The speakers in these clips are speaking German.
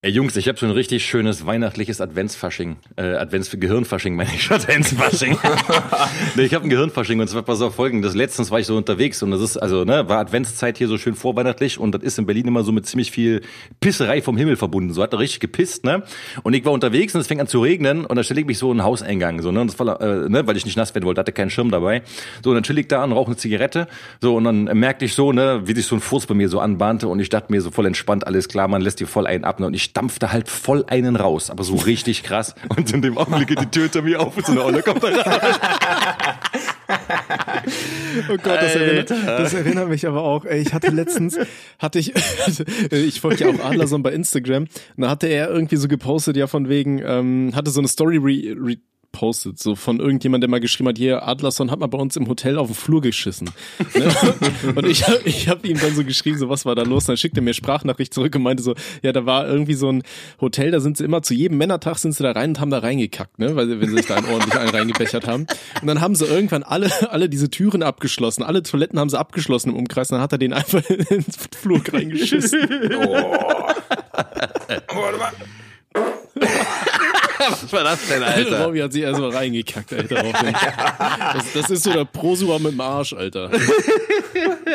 Ey Jungs, ich habe so ein richtig schönes weihnachtliches Adventsfasching. Äh, Advents Gehirnfasching meine ich, Adventsfasching. nee, ich habe ein Gehirnfasching und zwar pass auf folgendes. Letztens war ich so unterwegs und das ist, also, ne, war Adventszeit hier so schön vorweihnachtlich und das ist in Berlin immer so mit ziemlich viel Pisserei vom Himmel verbunden. So hat er richtig gepisst, ne? Und ich war unterwegs und es fing an zu regnen und dann stelle ich mich so in den Hauseingang, so, ne? Und das war, äh, ne, weil ich nicht nass werden wollte, hatte keinen Schirm dabei. So, und dann chill ich da und rauche eine Zigarette. So, und dann merkte ich so, ne, wie sich so ein Furz bei mir so anbahnte und ich dachte mir so voll entspannt, alles klar, man lässt dir voll einen ab, ne? Und ich stampfte halt voll einen raus, aber so richtig krass. Und in dem Augenblick geht die Tür hinter mir auf und so eine Olle kommt da rein. Oh Gott, das erinnert, das erinnert, mich aber auch. Ich hatte letztens, hatte ich, ich folge ja auch Adlerson bei Instagram, und da hatte er irgendwie so gepostet, ja von wegen, ähm, hatte so eine Story re, re postet, so von irgendjemand, der mal geschrieben hat, hier, Adlerson hat mal bei uns im Hotel auf den Flur geschissen. ne? Und ich habe ich hab ihm dann so geschrieben, so was war da los? Und dann schickte er mir Sprachnachricht zurück und meinte so, ja, da war irgendwie so ein Hotel, da sind sie immer zu jedem Männertag sind sie da rein und haben da reingekackt, ne? Weil wenn sie sich da einen ordentlich einen reingebechert haben. Und dann haben sie irgendwann alle, alle diese Türen abgeschlossen, alle Toiletten haben sie abgeschlossen im Umkreis, und dann hat er den einfach ins Flur reingeschissen. Oh. Was war das denn, Alter? Robby hat sich erstmal reingekackt, Alter. Das, das, ist so der Prosua mit dem Arsch, Alter.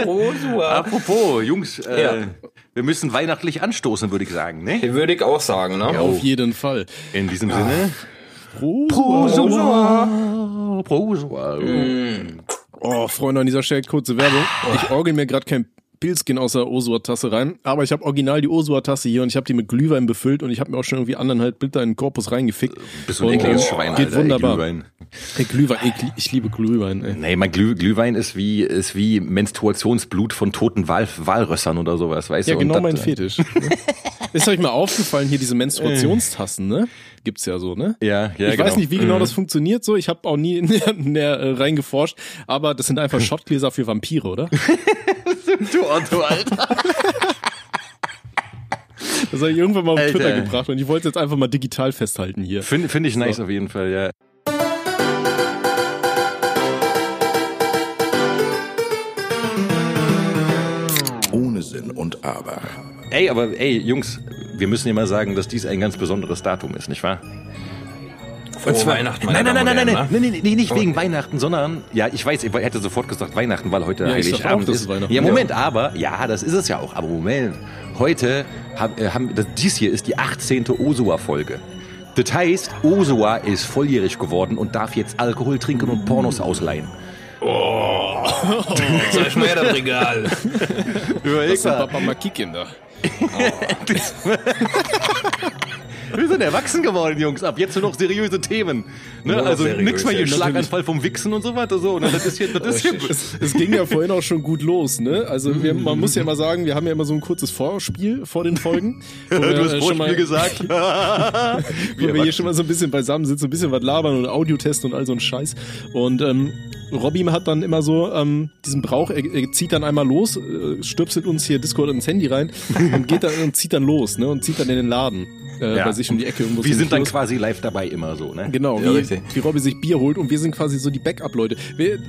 Prosua. Apropos, Jungs, äh, ja. wir müssen weihnachtlich anstoßen, würde ich sagen, ne? Würde ich auch sagen, ne? Ja, auf jeden Fall. In diesem ah. Sinne. Prosua. Prosua. Mm. Oh, Freunde, an dieser Stelle kurze Werbung. Ich orgel mir gerade kein Pilzkin aus der Osua-Tasse rein. Aber ich habe original die Osua-Tasse hier und ich habe die mit Glühwein befüllt und ich habe mir auch schon irgendwie anderthalb Liter in den Korpus reingefickt. Bist du ein ekliges Schwein, Geht Alter, wunderbar. Glühwein. Hey, Glühwein, ey, ich liebe Glühwein. Ey. Nee, mein Glüh, Glühwein ist wie, ist wie Menstruationsblut von toten Wal, Walrössern oder sowas, weißt ja, du? Ja, genau mein Fetisch. ne? Ist euch mal aufgefallen, hier diese Menstruationstassen, ne? Gibt's ja so, ne? Ja, ja, Ich genau. weiß nicht, wie genau das funktioniert so. Ich habe auch nie näher, näher äh, reingeforscht, aber das sind einfach Schottgläser für Vampire, oder? du Otto, Alter. Das habe ich irgendwann mal auf Alter. Twitter gebracht und ich wollte es jetzt einfach mal digital festhalten hier. Finde find ich nice so. auf jeden Fall, ja. Ohne Sinn und Aber. Ey, aber ey, Jungs, wir müssen ja mal sagen, dass dies ein ganz besonderes Datum ist, nicht wahr? Und zwar Weihnachten. Nein, nein, nein, nein, nein, nein, nein, nein, nicht oh. wegen Weihnachten, sondern ja, ich weiß, ich hätte sofort gesagt Weihnachten, weil heute ja, Heiligabend ist. Ja, Moment, ja. aber ja, das ist es ja auch. Aber Moment, heute haben, äh, haben das, dies hier ist die 18. Osua-Folge. Das heißt, Osua ist volljährig geworden und darf jetzt Alkohol trinken und Pornos ausleihen. Oh, zeig mal her das Regal. Überleg das Papa mal kicken da. Oh. das wir sind erwachsen geworden, Jungs. Ab jetzt nur noch seriöse Themen. Ne? also nichts mehr hier Schlaganfall vom Wichsen und so weiter. So. Und das ist hier, das ist hier. Es, es, ging ja vorhin auch schon gut los. Ne? Also wir, man muss ja mal sagen, wir haben ja immer so ein kurzes Vorspiel vor den Folgen. du wir, hast äh, Vorspiel mal, gesagt. wo wir, wir hier schon mal so ein bisschen beisammen sitzen, ein bisschen was labern und Audiotesten und all so ein Scheiß. Und ähm, Robby hat dann immer so ähm, diesen Brauch, er, er zieht dann einmal los, äh, stöpselt uns hier Discord ins Handy rein und geht dann und zieht dann los, ne? Und zieht dann in den Laden äh, ja. bei sich um die Ecke. Wir sind dann quasi live dabei immer so, ne? Genau, ja, wie, wie Robby sich Bier holt und wir sind quasi so die Backup-Leute.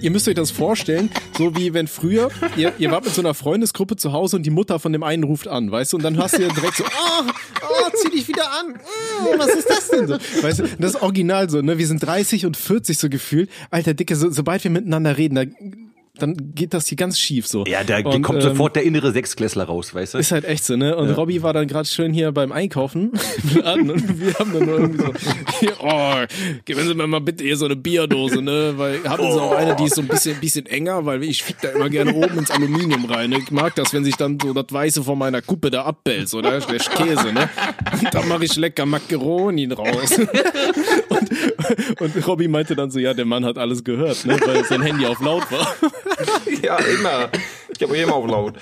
Ihr müsst euch das vorstellen, so wie wenn früher, ihr, ihr wart mit so einer Freundesgruppe zu Hause und die Mutter von dem einen ruft an, weißt du, und dann hast du ja direkt so, oh, oh, zieh dich wieder an, mm, was ist das denn so? Weißt du, das ist original so, ne? Wir sind 30 und 40 so gefühlt. Alter Dicke, so, sobald wir miteinander reden, da dann geht das hier ganz schief so. Ja, da und, kommt ähm, sofort der innere Sechsklässler raus, weißt du? Ist halt echt so, ne? Und ja. Robby war dann gerade schön hier beim Einkaufen und wir haben dann nur irgendwie so, oh, geben Sie mir mal bitte hier so eine Bierdose, ne? Weil haben Sie auch eine, die ist so ein bisschen, bisschen enger, weil ich fick da immer gerne oben ins Aluminium rein. Ne? Ich mag das, wenn sich dann so das Weiße von meiner Kuppe da abbellt, oder? Der Käse, ne? Und da mache ich lecker Macaroni raus. und, und Robby meinte dann so, ja, der Mann hat alles gehört, ne? Weil sein Handy auf laut war. ja, immer. Ich habe immer auf laut.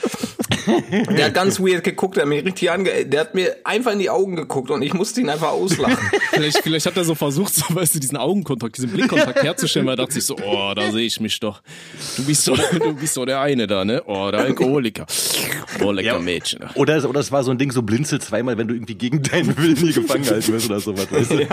Der hat ganz weird geguckt, der hat mich richtig ange... Der hat mir einfach in die Augen geguckt und ich musste ihn einfach auslachen. vielleicht, vielleicht hat er so versucht, so, weißt du, diesen Augenkontakt, diesen Blickkontakt herzustellen, weil er dachte sich so, oh, da sehe ich mich doch. Du bist so, du bist so der eine da, ne? Oh, der Alkoholiker. Oh, lecker ja, Mädchen. Oder, oder es war so ein Ding, so blinzel zweimal, wenn du irgendwie gegen deinen Willen hier gefangen halten wirst oder sowas, weißt du? Ja.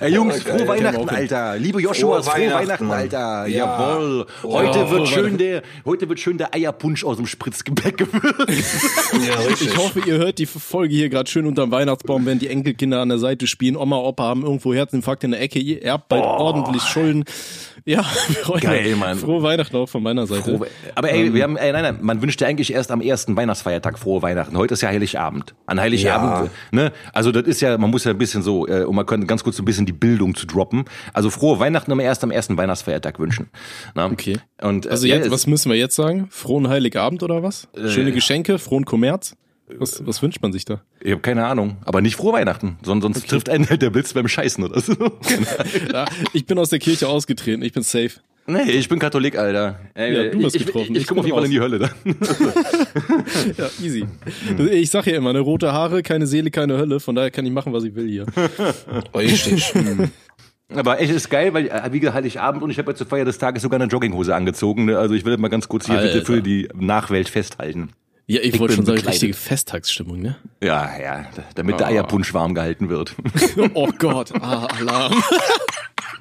Ey, Jungs, oh, frohe Weihnachten, Alter. Liebe Joshua, frohe, Weihnachten, Weihnachten Alter. Ja. Jawohl. Heute oh, wird schön der, heute wird schön der Eierpunsch Punsch aus dem Spritzgebäck gewürzt. Ja, richtig. Ich hoffe, ihr hört die Folge hier gerade schön unterm Weihnachtsbaum, wenn die Enkelkinder an der Seite spielen. Oma, Opa haben irgendwo Herzinfarkt in der Ecke. Ihr erbt bald ordentlich Schulden. Ja, Freunde, Geil, Mann. Frohe Weihnachten auch von meiner Seite. Frohe- Aber ey, wir haben, ey, nein, nein, man wünscht ja eigentlich erst am ersten Weihnachtsfeiertag frohe Weihnachten. Heute ist ja Heiligabend. An Heiligabend, ne? Also das ist ja, man muss ja ein bisschen so, äh, um mal ganz kurz so ein bisschen die Bildung zu droppen. Also frohe Weihnachten immer erst am ersten Weihnachtsfeiertag wünschen. Na? Okay. Und, äh, Also ja, jetzt, es- was müssen wir jetzt sagen? Frohen Heiligabend oder was? Schöne Geschenke, frohen Kommerz? Was, was wünscht man sich da? Ich habe keine Ahnung, aber nicht frohe Weihnachten, sonst, sonst trifft einen halt der Blitz beim Scheißen oder so. Ja, ich bin aus der Kirche ausgetreten, ich bin safe. Nee, ich bin Katholik, Alter. Ey, Ja, du bist ich, ich, getroffen. ich, Ich komme auf jeden Fall in die. Hölle dann. Ja, easy. Ich sag ja immer, ne, rote Haare, keine Seele, keine Hölle, von daher kann ich machen, was ich will hier. Richtig. Aber echt ist geil, weil äh, wie gesagt, Heiligabend und ich habe ja zur Feier des Tages sogar eine Jogginghose angezogen. Ne? Also ich will mal ganz kurz hier bitte Alter. für die Nachwelt festhalten. Ja, ich, Ich wollte schon sagen, bekleidet. richtige Festtagsstimmung, ne? Ja, ja, damit der Ah. Eierpunsch warm gehalten wird. Oh Gott, ah, Alarm.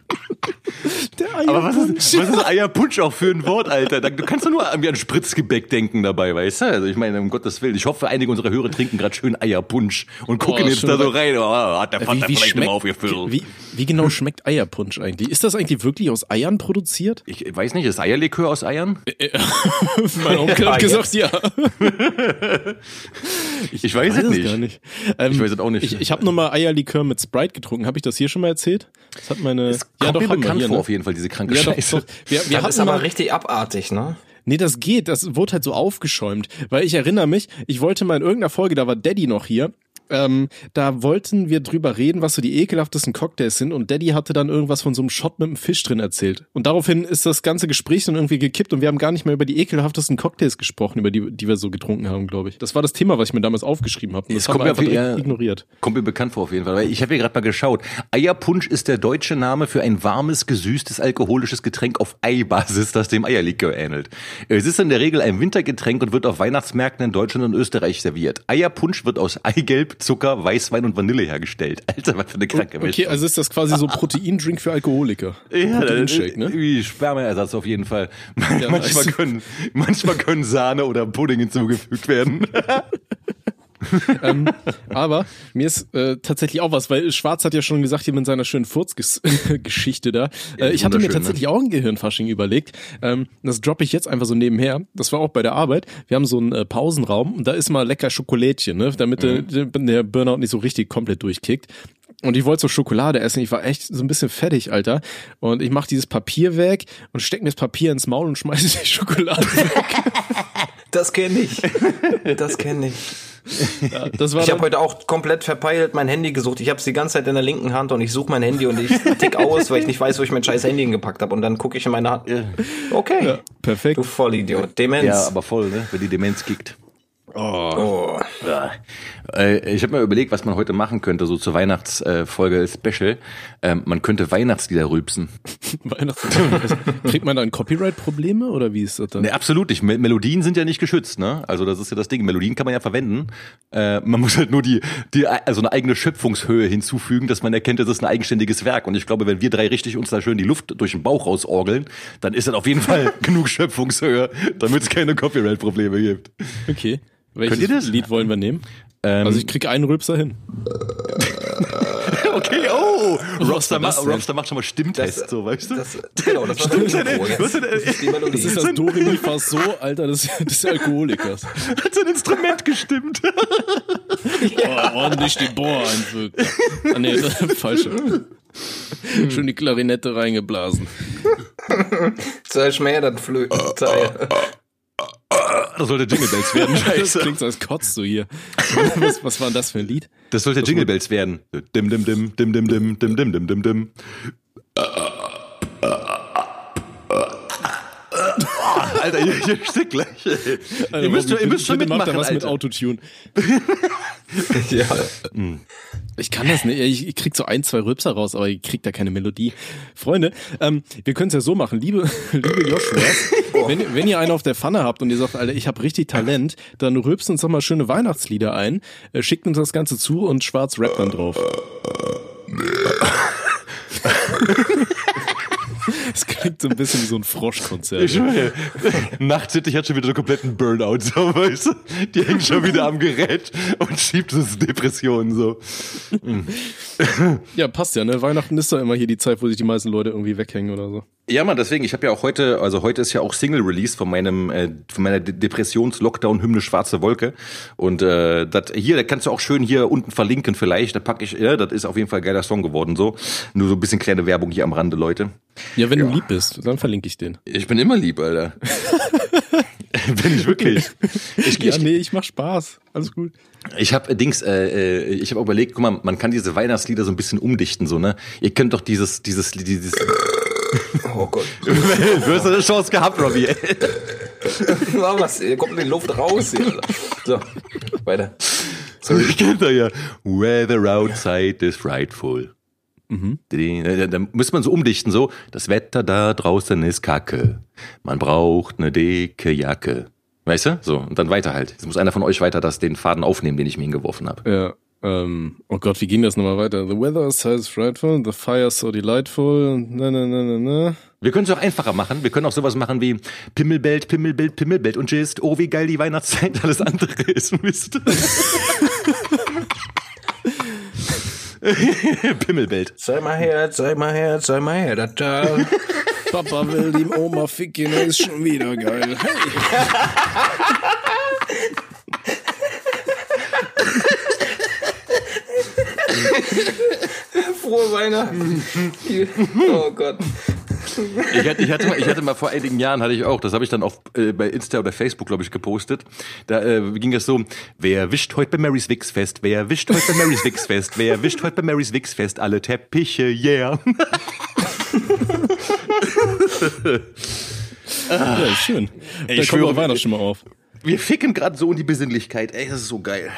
Der Aber was ist, was ist Eierpunsch auch für ein Wort, Alter? Du kannst doch nur irgendwie an Spritzgebäck denken dabei, weißt du? Also ich meine, um Gottes Willen. Ich hoffe, einige unserer Hörer trinken gerade schön Eierpunsch und gucken Oh, jetzt da so re- rein. Oh, hat der Vater Wie, wie, vielleicht immer schmeckt, aufgefüllt. wie, wie genau schmeckt Eierpunsch eigentlich? Ist das eigentlich wirklich aus Eiern produziert? Ich weiß nicht, ist Eierlikör aus Eiern? mein Onkel hat gesagt, ja. Ich, weiß es nicht. gar nicht. Ähm, Ich weiß es auch nicht. Ich, ich habe nur mal Eierlikör mit Sprite getrunken. Habe ich das hier schon mal erzählt? Das hat meine. Es kommt mir haben bekannt hier, vor, ne? auf jeden Fall, diese kranke Ja, doch, Scheiße. doch. Wir, wir Das ist aber mal, richtig abartig, ne? Nee, das geht. Das wurde halt so aufgeschäumt. Weil ich erinnere mich, ich wollte mal in irgendeiner Folge, da war Daddy noch hier. Ähm, da wollten wir drüber reden, was so die ekelhaftesten Cocktails sind und Daddy hatte dann irgendwas von so einem Shot mit einem Fisch drin erzählt. Und daraufhin ist das ganze Gespräch dann irgendwie gekippt und wir haben gar nicht mehr über die ekelhaftesten Cocktails gesprochen, über die, die wir so getrunken haben, glaube ich. Das war das Thema, was ich mir damals aufgeschrieben habe. Das haben kommt wir mir einfach ja. ignoriert. Kommt mir bekannt vor auf jeden Fall. Weil ich habe hier gerade mal geschaut. Eierpunsch ist der deutsche Name für ein warmes, gesüßtes, alkoholisches Getränk auf Eibasis, das dem Eierlikör ähnelt. Es ist in der Regel ein Wintergetränk und wird auf Weihnachtsmärkten in Deutschland und Österreich serviert. Eierpunsch wird aus Eigelb, Zucker, Weißwein und Vanille hergestellt. Alter, was für eine kranke Okay, Mischung. also ist das quasi so Proteindrink für Alkoholiker. Ja, Proteinshake, ne? Wie Spermaersatz auf jeden Fall. Ja, manchmal, nice. können, manchmal können Sahne oder Pudding hinzugefügt werden. ähm, aber mir ist äh, tatsächlich auch was, weil Schwarz hat ja schon gesagt, hier mit seiner schönen Furzgeschichte da. Äh, ich hatte mir wunderschön, tatsächlich auch ein Gehirnfasching überlegt. Ähm, das droppe ich jetzt einfach so nebenher. Das war auch bei der Arbeit. Wir haben so einen äh, Pausenraum und da ist mal lecker Schokolädchen, ne? damit Mhm. der, der Burnout nicht so richtig komplett durchkickt. Und ich wollte so Schokolade essen. Ich war echt so ein bisschen fertig, Alter. Und ich mache dieses Papier weg und steck mir das Papier ins Maul und schmeiße die Schokolade weg. Das kenne ich. Das kenne ich. Ja, das war Ich habe heute auch komplett verpeilt mein Handy gesucht. Ich habe es die ganze Zeit in der linken Hand und ich suche mein Handy und ich tick aus, weil ich nicht weiß, wo ich mein scheiß Handy hingepackt habe. Und dann gucke ich in meine Hand. Okay. perfekt. Du Vollidiot. Demenz. Ja, aber voll, ne? Wenn die Demenz kickt. oh. Ja. Äh, Ich habe mir überlegt, was man heute machen könnte, so zur Weihnachtsfolge Special. Ähm, man könnte Weihnachtslieder rülpsen. Weihnachten. Kriegt man dann Copyright-Probleme oder wie ist das dann? Ne, absolut nicht. Me- Melodien sind ja nicht geschützt, ne? Also das ist ja das Ding. Melodien kann man ja verwenden. Äh, man muss halt nur die, die, also eine eigene Schöpfungshöhe hinzufügen, dass man erkennt, das ist ein eigenständiges Werk. Und ich glaube, wenn wir drei richtig uns da schön die Luft durch den Bauch rausorgeln, dann ist das auf jeden Fall genug Schöpfungshöhe, damit es keine Copyright-Probleme gibt. Okay. Welches Könnt ihr das? Lied wollen wir nehmen? Ähm, Also ich krieg einen Rülpser hin. okay, oh, Robster, ma das? Robster macht schon mal Stimmtest, Das- so, weißt du? Das, genau, das das. Was denn, Das ist. Das ist das Do, Re, Mi, Fa, So, Alter, des, des Alkoholikers. Hat sein Instrument gestimmt. Oh, ordentlich die Bohr einwirkt. Ah, nee, das ist falsche. Schön die Klarinette reingeblasen. Sei schmädert Flötenteil. Das sollte Jingle Bells werden, Das scheiße. klingt so, als kotzt du hier. Was, was war denn das für ein Lied? Das sollte Jingle Bells werden. Dim, dim, dim, dim, dim, dim, dim, dim, dim, dim, dim. Alter, ihr, ihr steckt gleich. ey. ihr müsst, Robby, ihr müsst schon mitmachen, da was mit Alter. Autotune. ja. Ich kann das nicht. Ich, krieg so ein, zwei Rülpser raus, aber ich krieg da keine Melodie. Freunde, ähm, wir können es ja so machen. Liebe, liebe Joshuas, wenn, wenn ihr einen auf der Pfanne habt und ihr sagt, Alter, ich habe richtig Talent, dann rülpst uns doch mal schöne Weihnachtslieder ein, äh, schickt uns das Ganze zu und schwarz rappt dann drauf. Das klingt so ein bisschen wie so ein Froschkonzert. Ich schwöre, Nacht City hat schon wieder so kompletten Burnout, so, weißt du? Die hängt schon wieder am Gerät und schiebt es Depressionen, so. Ja, passt ja, ne? Weihnachten ist doch immer hier die Zeit, wo sich die meisten Leute irgendwie weghängen oder so. Ja, man, deswegen, ich habe ja auch heute, also heute ist ja auch Single-Release von meinem, äh, von meiner De- Depressions-Lockdown-Hymne Schwarze Wolke. Und äh, das hier, da kannst du auch schön hier unten verlinken vielleicht. Da packe ich, ja, das ist auf jeden Fall ein geiler Song geworden, so. Nur so ein bisschen kleine Werbung hier am Rande, Leute. Ja, wenn du lieb bist, dann verlinke ich den. Ich bin immer lieb, Alter. bin ich wirklich. Ich, Ja, ich, nee, ich mach Spaß. Alles gut. Ich habe Dings, äh, äh, ich habe überlegt, guck mal, man kann diese Weihnachtslieder so ein bisschen umdichten, so ne. Ihr könnt doch dieses, dieses, dieses. Oh Gott. du hast eine Chance gehabt, Robbie. Na, was? Hier kommt die Luft raus hier. So, weiter. Ich kennt da ja. Weather outside is frightful. Da, da muss man so umdichten, so. Das Wetter da draußen ist kacke. Man braucht eine dicke Jacke. Weißt du? So, und dann weiter halt. Jetzt muss einer von euch weiter das, den Faden aufnehmen, den ich mir hingeworfen habe. Ja. Ähm, oh Gott, wie ging das nochmal weiter? The weather is so frightful, the fire so delightful. Na, na, na, na, na. Wir können es auch einfacher machen. Wir können auch sowas machen wie Pimmelbelt, Pimmelbelt, Pimmelbelt und Gist. Oh, wie geil die Weihnachtszeit. Alles andere ist Mist. Pimmelbelt. Sei mal her, sei mal her, sei mal her. Da, da. Papa will die Oma ficken, das ist schon wieder geil. Hey. Frohe Weihnachten. Oh Gott. Ich hatte, ich, hatte mal, ich hatte mal vor einigen Jahren, hatte ich auch, das habe ich dann auch äh, bei Insta oder Facebook, glaube ich, gepostet. Da äh, ging es so, wer wischt heute bei Marys Wichsfest, wer wischt heute bei Marys Wichsfest, wer wischt heute bei Marys Wichsfest, alle Teppiche, yeah. Ja, ist schön. Ey, da ich schwöre, Weihnachtsstimme auf. Wir ficken gerade so in die Besinnlichkeit. Ey, das ist so geil.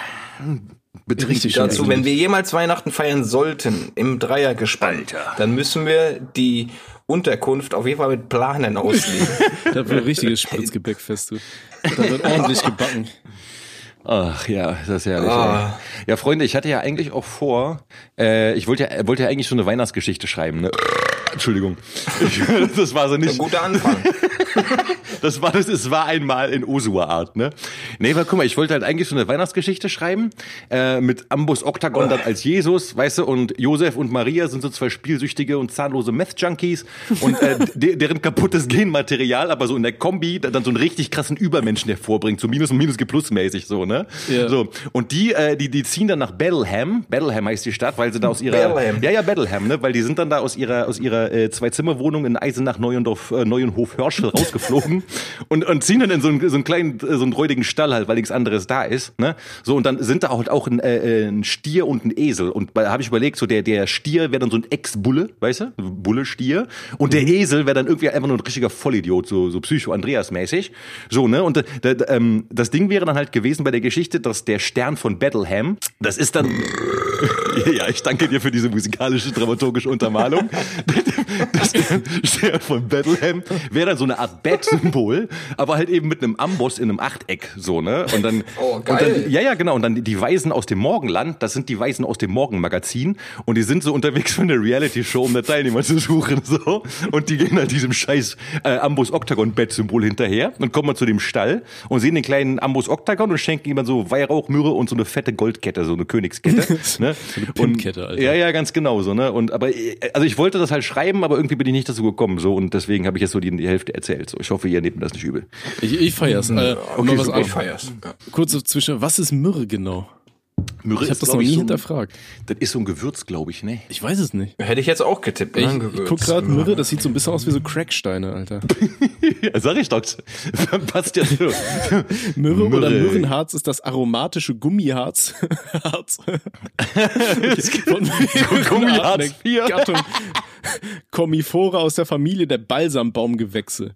Schön. Dazu, wenn wir jemals Weihnachten feiern sollten, im Dreiergespann, Alter. dann müssen wir die Unterkunft auf jeden Fall mit Planen auslegen. Da wird richtiges Spritzgebäck fest, du. Da wird ordentlich gebacken. Ach ja, das ist herrlich. Ah. Ja, Freunde, ich hatte ja eigentlich auch vor, äh, ich wollte ja, wollte ja eigentlich schon eine Weihnachtsgeschichte schreiben. Ne? Entschuldigung, ich, das war so Ein nicht. guter Anfang. Das war das, es war einmal in Osua Art, ne? Nee, aber guck mal, ich wollte halt eigentlich schon eine Weihnachtsgeschichte schreiben, äh, mit Ambus Octagon dann als Jesus, weißt du, und Josef und Maria sind so zwei spielsüchtige und zahnlose Meth-Junkies und äh, de deren kaputtes Genmaterial, aber so in der Kombi dann so einen richtig krassen Übermenschen hervorbringt, so Minus und Minus Plus mäßig so, ne? Ja. So. Und die, äh, die, die ziehen dann nach Battleham, Battleham heißt die Stadt, weil sie da aus ihrer, Battleham. ja, ja, Battleham, ne? Weil die sind dann da aus ihrer, aus ihrer äh, Zwei-Zimmer-Wohnung in Eisenach Neuendorf, äh, Neuenhof Hörschel rausgeflogen und, und ziehen dann in so einen, so einen kleinen, äh, so einen räudigen Stall halt, weil nichts anderes da ist, ne? So, und dann sind da halt auch ein, äh, äh, ein Stier und ein Esel. Und da habe ich überlegt, so der, der Stier wäre dann so ein Ex-Bulle, weißt du? Bulle-Stier. Und der Esel wäre dann irgendwie einfach nur ein richtiger Vollidiot, so, so Psycho-Andreas-mäßig. So, ne? Und äh, da, ähm, das Ding wäre dann halt gewesen bei der Geschichte, dass der Stern von Battleham, das ist dann ja, ich danke dir für diese musikalische, dramaturgische Untermalung. Das Stern von Bethlehem wäre dann so eine Art Bat-Symbol, aber halt eben mit einem Amboss in einem Achteck, so, ne? Und dann, Oh, und geil. dann, ja, ja, genau. Und dann die Weisen aus dem Morgenland, das sind die Weisen aus dem Morgenmagazin. Und die sind so unterwegs für eine Reality-Show, um da Teilnehmer zu suchen, so. Und die gehen halt diesem scheiß äh, Ambus Octagon Bat-Symbol hinterher und kommen mal zu dem Stall und sehen den kleinen Ambus Octagon und schenken ihm dann so Weihrauch, Myrrhe und so eine fette Goldkette, so eine Königskette, ne? eine Und- Pimmkette, Alter. Ja, ja, ganz genau so, ne? Und aber äh, also ich wollte das halt schreiben, aber irgendwie bin ich nicht dazu gekommen, so und deswegen habe ich jetzt so die, die Hälfte erzählt. So, ich hoffe, ihr nehmt mir das nicht übel. Ich, ich feier's. Äh, und noch was Ich feier's. Ja. Kurz zwischen, was ist Myrrhe genau? Myrrhe Ich habe das noch nie so ein- hinterfragt. Das ist so ein Gewürz, glaube ich, ne? Ich weiß es nicht. Hätte ich jetzt auch getippt. Ich, Ne? ich Gewürz. guck gerade Myrrhe, das sieht so ein bisschen aus wie so Cracksteine, Alter. Ja, sag ich doch. Passt ja so. Myrrhe, oder Myrrhe. Myrrhenharz ist das aromatische Gummiharz. Harz. Von Gummiharz Arten vier. der Gattung Comifora aus der Familie der Balsambaumgewächse.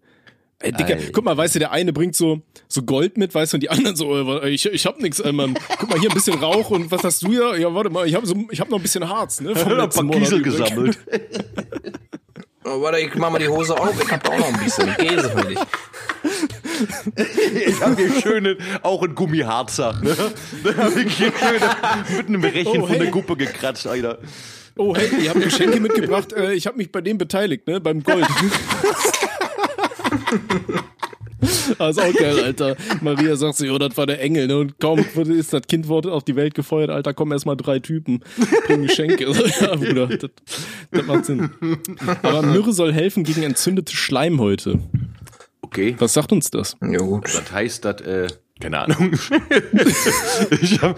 Ey, Dicker, Ei. guck mal, weißt du, der eine bringt so, so Gold mit, weißt du, und die anderen so, äh, ich, ich hab nix, ey, Mann. Guck mal, hier ein bisschen Rauch und was hast du hier? Ja, warte mal, ich hab, so, ich hab noch ein bisschen Harz, ne? Vom Ein letzten paar Monat Kiesel übrig. gesammelt. Oh, warte, ich mach mal die Hose auf. Ich hab auch noch ein bisschen Käse für dich. Ich habe hier schöne, auch ein Gummiharzer. Ne? Da habe ich hier schön mit einem Rechen Oh, von der hey. Guppe gekratzt, Alter. Oh, hey, ihr habt Geschenke mitgebracht. Äh, ich habe mich bei dem beteiligt, ne? Beim Gold. Das ist auch geil, Alter. Maria sagt sich, oh, das war der Engel, ne? Und kaum ist das Kind wurde auf die Welt gefeuert, Alter, kommen erstmal drei Typen, bringen Geschenke. So, ja, Bruder, das, das macht Sinn. Aber Myrrhe soll helfen gegen entzündete Schleimhäute. Okay. Was sagt uns das? Ja, gut. Das heißt, dass, äh, keine Ahnung. ich hab,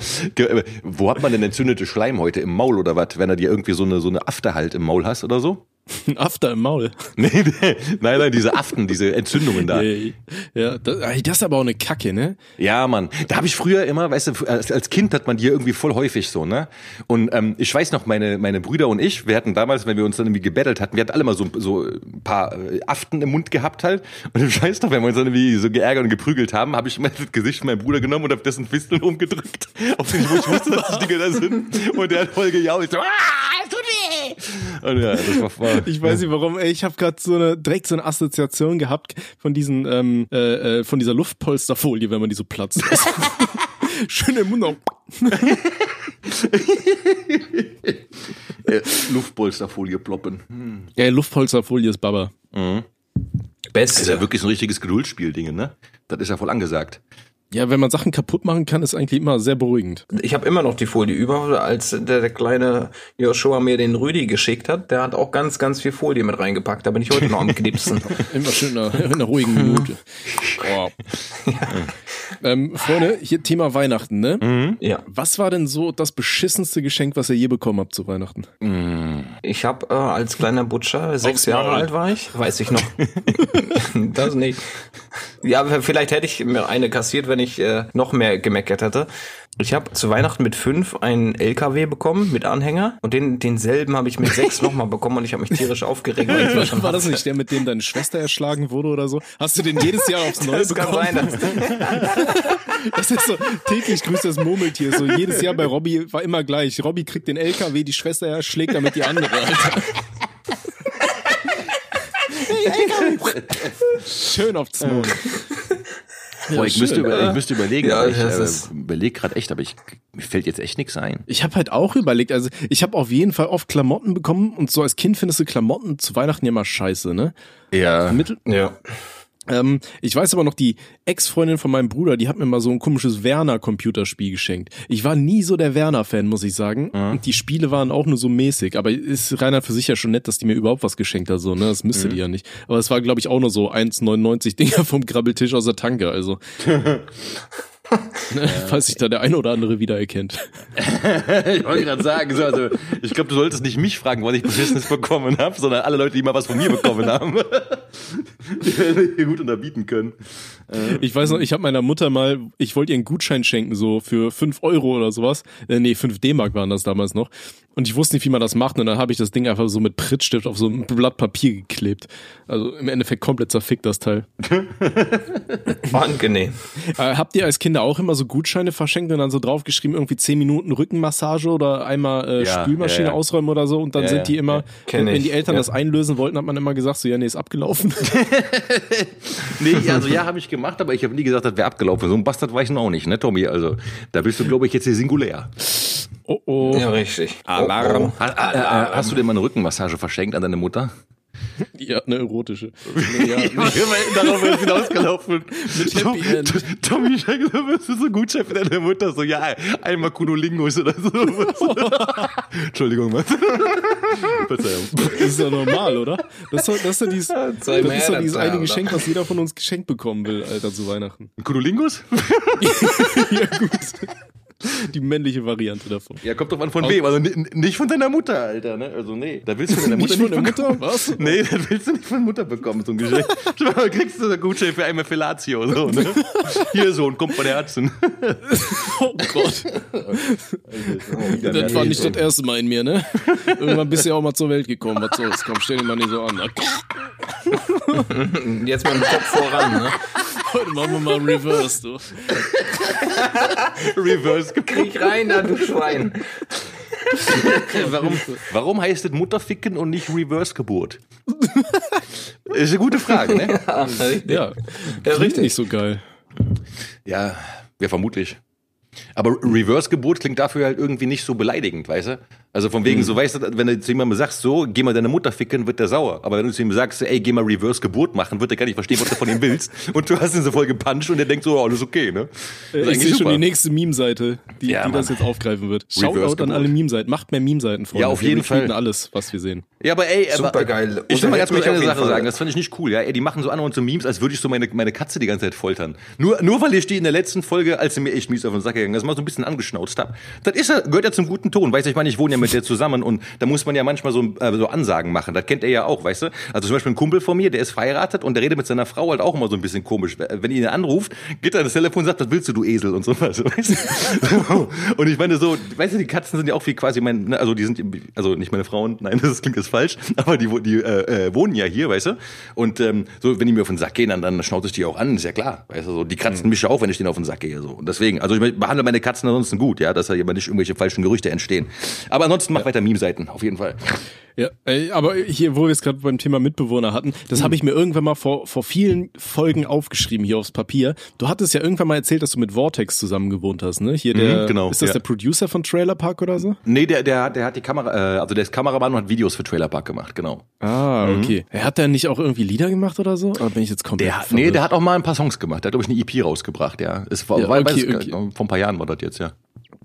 wo hat man denn entzündete Schleimhäute im Maul oder was, wenn er dir irgendwie so eine, so eine After halt im Maul hast oder so? Ein After im Maul. Nee, nee, nein, nein, diese Aften, diese Entzündungen da. Ja, das, das ist aber auch eine Kacke, ne? Ja, Mann. Da habe ich früher immer, weißt du, als, als Kind hat man die irgendwie voll häufig so, ne? Und ähm, ich weiß noch, meine, meine Brüder und ich, wir hatten damals, wenn wir uns dann irgendwie gebettelt hatten, wir hatten alle mal so, so ein paar äh, Aften im Mund gehabt halt. Und ich weiß noch, wenn wir uns dann irgendwie so geärgert und geprügelt haben, habe ich immer das Gesicht von meinem Bruder genommen und auf dessen Fisteln umgedrückt. Auf den, ich wusste, dass die Dinger da sind. Und der hat voll gejault. So, ah, es tut weh! Und ja, das war voll. Ich weiß nicht warum, ey, ich habe gerade so eine direkt so eine Assoziation gehabt von diesen ähm, äh, äh, von dieser Luftpolsterfolie, wenn man die so platzt. Schön im Mund. Äh, Luftpolsterfolie ploppen. Ja, Luftpolsterfolie ist Baba. Das Beste. ist ja wirklich so ein richtiges Geduldsspiel-Ding, ne? Das ist ja voll angesagt. Ja, wenn man Sachen kaputt machen kann, ist eigentlich immer sehr beruhigend. Ich habe immer noch die Folie über, als der, der kleine Joshua mir den Rüdi geschickt hat. Der hat auch ganz, ganz viel Folie mit reingepackt. Da bin ich heute noch am knipsen. Immer schön in einer, in einer ruhigen Minute. Oh. Ähm, Freunde, hier Thema Weihnachten, ne? ja. Was war denn so das beschissenste Geschenk, was ihr je bekommen habt zu Weihnachten? Ich habe äh, als kleiner Butcher, sechs Jahre alt war ich, weiß ich noch. das nicht. Ja, vielleicht hätte ich mir eine kassiert, wenn ich äh, noch mehr gemeckert hätte. Ich habe zu Weihnachten mit fünf einen LKW bekommen mit Anhänger und den denselben habe ich mit sechs nochmal bekommen und ich habe mich tierisch aufgeregt. weil ich das schon War das nicht der, mit dem deine Schwester erschlagen wurde oder so? Hast du den jedes Jahr aufs Neue Das kann bekommen? sein, dass Das ist so, täglich grüßt das Murmeltier. So jedes Jahr bei Robby war immer gleich. Robby kriegt den LKW, die Schwester erschlägt damit die andere, Alter. Schön aufs Maul. Boah, ich, müsste über, ich müsste überlegen, Ja, aber ich äh, überlege gerade echt, aber ich, mir fällt jetzt echt nichts ein. Ich habe halt auch überlegt, also ich habe auf jeden Fall oft Klamotten bekommen und so als Kind findest du Klamotten zu Weihnachten ja mal scheiße, ne? Ja. Mittel, ja. Ähm, ich weiß aber noch, die Ex-Freundin von meinem Bruder, die hat mir mal so ein komisches Werner-Computerspiel geschenkt. Ich war nie so der Werner-Fan, muss ich sagen. Und die Spiele waren auch nur so mäßig. Aber ist Reinhard für sich ja schon nett, dass die mir überhaupt was geschenkt hat, so, ne? Das müsste die ja nicht. Aber es war, glaube ich, auch nur so 1,99 Dinger vom Grabbeltisch aus der Tanke, also. ne, falls sich da der eine oder andere wiedererkennt. Ich wollte gerade sagen, so, also, ich glaube, du solltest nicht mich fragen, was ich Beschissenes bekommen habe, sondern alle Leute, die mal was von mir bekommen haben. Die hier gut unterbieten können. Ich weiß noch, ich habe meiner Mutter mal, ich wollte ihr einen Gutschein schenken, so für fünf Euro oder sowas. Äh, nee, fünf D-Mark waren das damals noch. Und ich wusste nicht, wie man das macht. Und dann habe ich das Ding einfach so mit Prittstift auf so ein Blatt Papier geklebt. Also im Endeffekt komplett zerfickt, das Teil. War angenehm. Äh, habt ihr als Kinder auch immer so Gutscheine verschenkt und dann so draufgeschrieben, irgendwie zehn Minuten Rückenmassage oder einmal äh, Ja, Spülmaschine ja, ja. ausräumen oder so? Und dann sind die immer, wenn ich, die Eltern das einlösen wollten, hat man immer gesagt, so ja, nee, ist abgelaufen. Nee, also ja, habe ich gemacht, aber ich habe nie gesagt, das wäre abgelaufen. So ein Bastard war ich noch auch nicht, ne, Tommy? Also, da bist du, glaube ich, jetzt hier singulär. oh oh. Ja, richtig. Alarm. Oh, oh. Ha, äh, äh, hast du denn mal eine Rückenmassage verschenkt an deine Mutter? Ja, eine erotische. Nee, ja, Darauf ist hinausgelaufen. Mit Happy End. Tommy, du bist so gut Chef deiner Mutter. So, ja, einmal Kunolingus oder so. Entschuldigung, Mann. Verzeihung. Das ist ja normal, oder? Das ist doch, das ist doch dieses, das ist doch dieses eine? Geschenk, was jeder von uns geschenkt bekommen will, Alter, zu Weihnachten. Kunolingus? ja, gut. Die männliche Variante davon. Ja, kommt drauf an von wem. Also ni- nicht von deiner Mutter, Alter. Ne? Also nee, da willst du von deiner Mutter Nicht von der bekommen. Mutter? Was? Nee, da willst du nicht von Mutter bekommen, so ein Geschenk. Mal, kriegst du einen Gutschein für einmal Fellatio. So, ne? Hier, Sohn, kommt von der Herzen. Oh Gott. Das war nicht das erste Mal in mir, ne? Irgendwann bist du ja auch mal zur Welt gekommen. Was soll's? Komm, stell dich mal nicht so an. Jetzt mal den Kopf voran, ne? Heute machen wir mal einen Reverse, du. Reverse Krieg rein, da du Schwein. Warum, warum heißt es Mutterficken und nicht Reverse-Geburt? Ist eine gute Frage, ne? Ja, richtig. Ja, Ja, richtig. nicht so geil. Ja, ja, vermutlich. Aber Reverse-Geburt klingt dafür halt irgendwie nicht so beleidigend, weißt du? Also von wegen, so weißt du, wenn du zu jemandem sagst, so, geh mal deine Mutter ficken, wird der sauer. Aber wenn du zu ihm sagst, ey, geh mal Reverse Geburt machen, wird er gar nicht verstehen, was du von ihm willst. Und du hast ihn so voll gepuncht und er denkt so, oh, alles okay, ne? Das ist Ich eigentlich sehe schon die nächste Meme-Seite, die, Ja, die das jetzt aufgreifen wird. Reverse Shoutout an Geburt. alle Meme-Seiten. Macht mehr Meme-Seiten, Freunde. Ja, auf jeden Fall. alles, was wir sehen. Ja, aber ey, aber, Supergeil. Ich will mal ganz kurz eine Sache Fall. sagen, das fand ich nicht cool, ja. Ey, die machen so an und so Memes, als würde ich so meine, meine Katze die ganze Zeit foltern. Nur, nur weil ich die in der letzten Folge, als sie mir echt mies auf den Sack gegangen ist, mal so ein bisschen angeschnauzt hab. Das ist gehört ja zum guten Ton, weißt du, ich meine, ich wohne ja mit der zusammen und da muss man ja manchmal so, äh, so Ansagen machen. Das kennt er ja auch, weißt du? Also zum Beispiel ein Kumpel von mir, der ist verheiratet und der redet mit seiner Frau halt auch immer so ein bisschen komisch. Wenn ihr ihn anruft, geht er das Telefon und sagt, was willst du, du Esel und so was, weißt du? Und ich meine so, weißt du, die Katzen sind ja auch wie quasi mein, ne, also die sind, also nicht meine Frauen, nein, das klingt jetzt falsch, aber die, die äh, äh, wohnen ja hier, weißt du? Und ähm, so, wenn die mir auf den Sack gehen, dann, dann schnauze ich die auch an, ist ja klar, weißt du? So, die kratzen mich ja auch, wenn ich denen auf den Sack gehe, so. Und deswegen, also ich behandle meine Katzen ansonsten gut, ja, dass da immer nicht irgendwelche falschen Gerüchte entstehen. Aber ansonsten mach weiter Meme-Seiten, auf jeden Fall. Ja, ey, aber hier, wo wir es gerade beim Thema Mitbewohner hatten, das Hm. habe ich mir irgendwann mal vor, vor vielen Folgen aufgeschrieben hier aufs Papier. Du hattest ja irgendwann mal erzählt, dass du mit Vortex zusammen gewohnt hast, ne? Hier der, Mhm, genau, ist das ja. der Producer von Trailer Park oder so? Nee, der, der, der hat die Kamera, äh, also der ist Kameramann und hat Videos für Trailer Park gemacht, genau. Ah, okay. Er hat der nicht auch irgendwie Lieder gemacht oder so? Oder bin ich jetzt komplett Der hat, nee, der hat auch mal ein paar Songs gemacht. Der hat, glaube ich, eine EP rausgebracht, ja. Es war, Ja, okay, weiß, okay. vor ein paar Jahren war das jetzt, ja.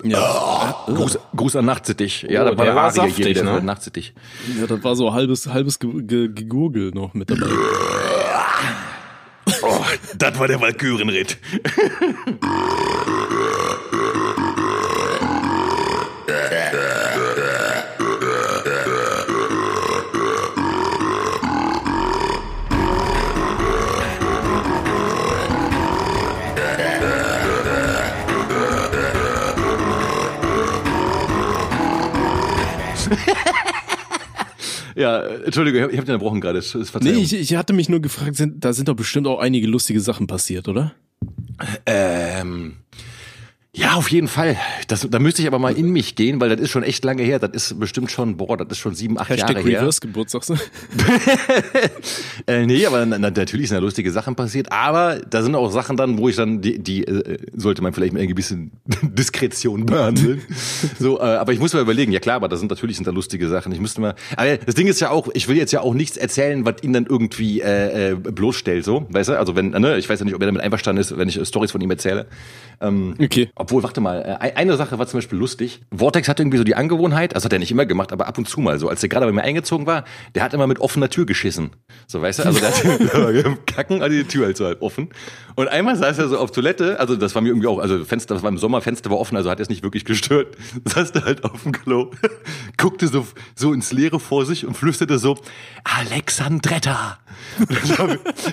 ja. Gruß, Gruß an Nachtsittich. Ja, Oh, da war der der war saftig, hier, der ne? Nachtsittich. Ja, das war so halbes, halbes Ge Ge Gegurgel noch mit dabei. Oh, das war der Walkürenritt. Ja, Entschuldigung, ich hab- ich hab den unterbrochen gerade. Nee, ich, ich hatte mich nur gefragt, sind, da sind doch bestimmt auch einige lustige Sachen passiert, oder? Ähm, ja, auf jeden Fall. Das, da müsste ich aber mal in mich gehen, weil das ist schon echt lange her. Das ist bestimmt schon, boah, das ist schon sieben, acht Hashtag Jahre her. Reverse Geburt, sagst du? Äh, nee, aber na, na, natürlich sind da lustige Sachen passiert, aber da sind auch Sachen dann, wo ich dann, die, die äh, sollte man vielleicht mit einer gewissen Diskretion behandeln. so, äh, aber ich muss mal überlegen, ja klar, aber da sind natürlich sind da lustige Sachen. Ich müsste mal. Aber das Ding ist ja auch, ich will jetzt ja auch nichts erzählen, was ihn dann irgendwie äh, äh, bloßstellt, so, weißt du? Also wenn, ne, ich weiß ja nicht, ob er damit einverstanden ist, wenn ich Stories von ihm erzähle. Okay. Obwohl, warte mal, äh, eine Sache war zum Beispiel lustig. Vortex hatte irgendwie so die Angewohnheit, also hat er nicht immer gemacht, aber ab und zu mal so, als er gerade bei mir eingezogen war, der hat immer mit offener Tür geschissen. So, weißt du, also der hat kacken, also die Tür halt so halt offen. Und einmal saß er so auf Toilette, also das war mir irgendwie auch, also Fenster, das war im Sommer, Fenster war offen, also hat er es nicht wirklich gestört. Saß da halt auf dem Klo, guckte so, so ins Leere vor sich und flüsterte so, Alexandretta.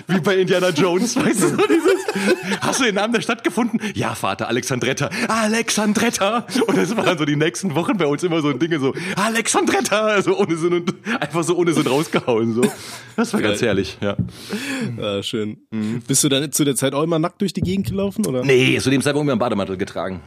Wie bei Indiana Jones, weißt du, so dieses, hast du den Namen der Stadt gefunden? Ja, Vater, Alexandretta. Alexandretta. Und das waren so die nächsten Wochen bei uns immer so Dinge so, Alexandretta, also ohne Sinn und einfach so ohne Sinn rausgehauen, so. Das war ganz herrlich, ja. Ah, schön. Bist du dann zu der Zeit auch immer nackt durch die Gegend gelaufen, oder? Nee, zu dem Zeitpunkt haben wir einen Bademantel getragen.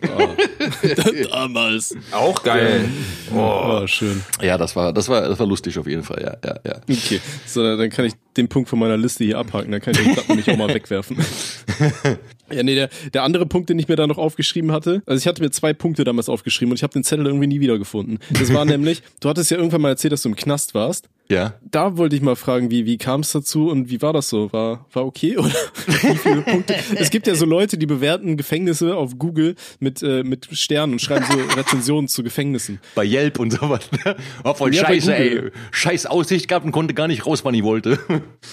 Damals. Auch geil. Oh, schön. Ja, das war, das war, das war lustig auf jeden Fall, ja, ja, ja. Okay, so, dann kann ich den Punkt von meiner Liste hier abhaken, dann kann ich den Platten nicht auch mal wegwerfen. ja, nee, der, der andere Punkt, den ich mir da noch aufgeschrieben hatte, also ich hatte mir zwei Punkte damals aufgeschrieben und ich habe den Zettel irgendwie nie wiedergefunden. Das war nämlich, du hattest ja irgendwann mal erzählt, dass du im Knast warst. Ja. Da wollte ich mal fragen, wie, wie kam es dazu und wie war das so? War, war okay oder wie viele Punkte? Es gibt ja so Leute, die bewerten Gefängnisse auf Google mit, äh, mit Sternen und schreiben so Rezensionen zu Gefängnissen. Bei Yelp und sowas. Ne? War voll Ja, scheiße, ey. Scheiß Aussicht gehabt und konnte gar nicht raus, wann ich wollte.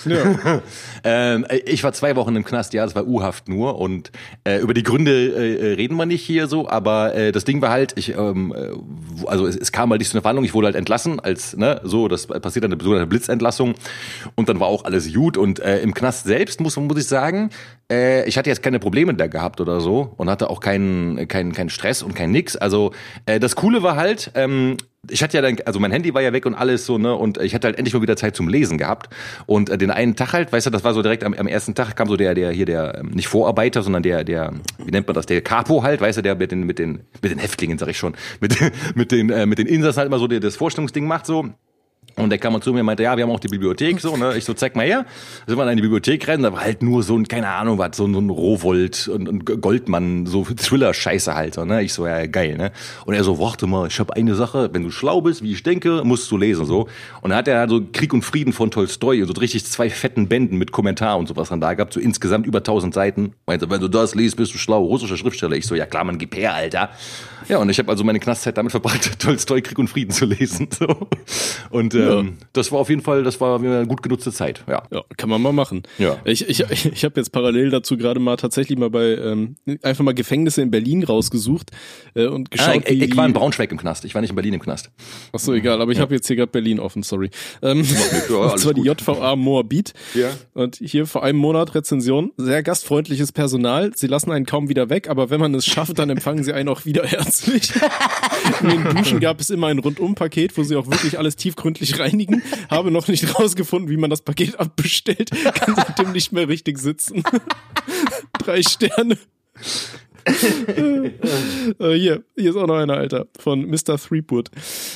Ja. ähm, ich war zwei Wochen im Knast, ja, es war U-Haft nur und äh, über die Gründe äh, reden wir nicht hier so, aber äh, das Ding war halt, ich, ähm, äh, also es, es kam halt nicht zu einer Verhandlung, ich wurde halt entlassen, als, ne, so, das passiert dann eine so eine Blitzentlassung und dann war auch alles gut und äh, im Knast selbst muss, muss ich sagen, äh, ich hatte jetzt keine Probleme da gehabt oder so und hatte auch keinen keinen keinen Stress und kein nix, also äh, das Coole war halt, ähm, ich hatte ja dann, also mein Handy war ja weg und alles so, ne, und ich hatte halt endlich mal wieder Zeit zum Lesen gehabt. Und äh, den einen Tag halt, weißt du, das war so direkt am, am ersten Tag kam so der, der hier der, ähm, nicht Vorarbeiter, sondern der, der, wie nennt man das, der Capo halt, weißt du, der mit den, mit den, mit den Häftlingen, sag ich schon, mit, mit den, äh, mit den Insassen halt immer so der, das Vorstellungsding macht so. Und der kam mal zu mir und meinte, ja, wir haben auch die Bibliothek, so, ne? Ich so, zeig mal her. Da sind wir in die Bibliothek rein, da war halt nur so ein, keine Ahnung, was, so, ein- so ein Rowold und, und Goldmann, so Thriller-Scheiße halt, so, ne? Ich so, ja, geil, ne? Und er so, warte mal, ich habe eine Sache, wenn du schlau bist, wie ich denke, musst du lesen, so. Und dann hat er so Krieg und Frieden von Tolstoi und so richtig zwei fetten Bänden mit Kommentar und sowas dann da gehabt, so insgesamt über 1000 Seiten. Meinte, wenn du das liest, bist du schlau, russischer Schriftsteller. Ich so, ja klar, man, gib her, Alter. Ja, und ich habe also meine Knastzeit damit verbracht, Tolstoi Krieg und Frieden zu lesen, so. Und, ähm, das war auf jeden Fall, das war eine gut genutzte Zeit, ja. Ja, kann man mal machen. Ja. Ich, ich, ich habe jetzt parallel dazu gerade mal tatsächlich mal bei ähm, einfach mal Gefängnisse in Berlin rausgesucht äh, und Ah, geschaut, ich, wie ich war in Braunschweig im Knast, ich war nicht in Berlin im Knast. Ach so, egal, aber ich habe jetzt hier gerade Berlin offen, sorry. Ähm, Ja, und alles zwar die. JVA Moabit. Ja. Und hier vor einem Monat Rezension. Sehr gastfreundliches Personal. Sie lassen einen kaum wieder weg, aber wenn man es schafft, dann empfangen sie einen auch wieder herzlich. In den Duschen gab es immer ein Rundum-Paket, wo sie auch wirklich alles tiefgründlich reinigen. Habe noch nicht rausgefunden, wie man das Paket abbestellt. Kann seitdem nicht mehr richtig sitzen. Drei Sterne. Äh, hier, hier ist auch noch einer, Alter, von Mr. Threepwood.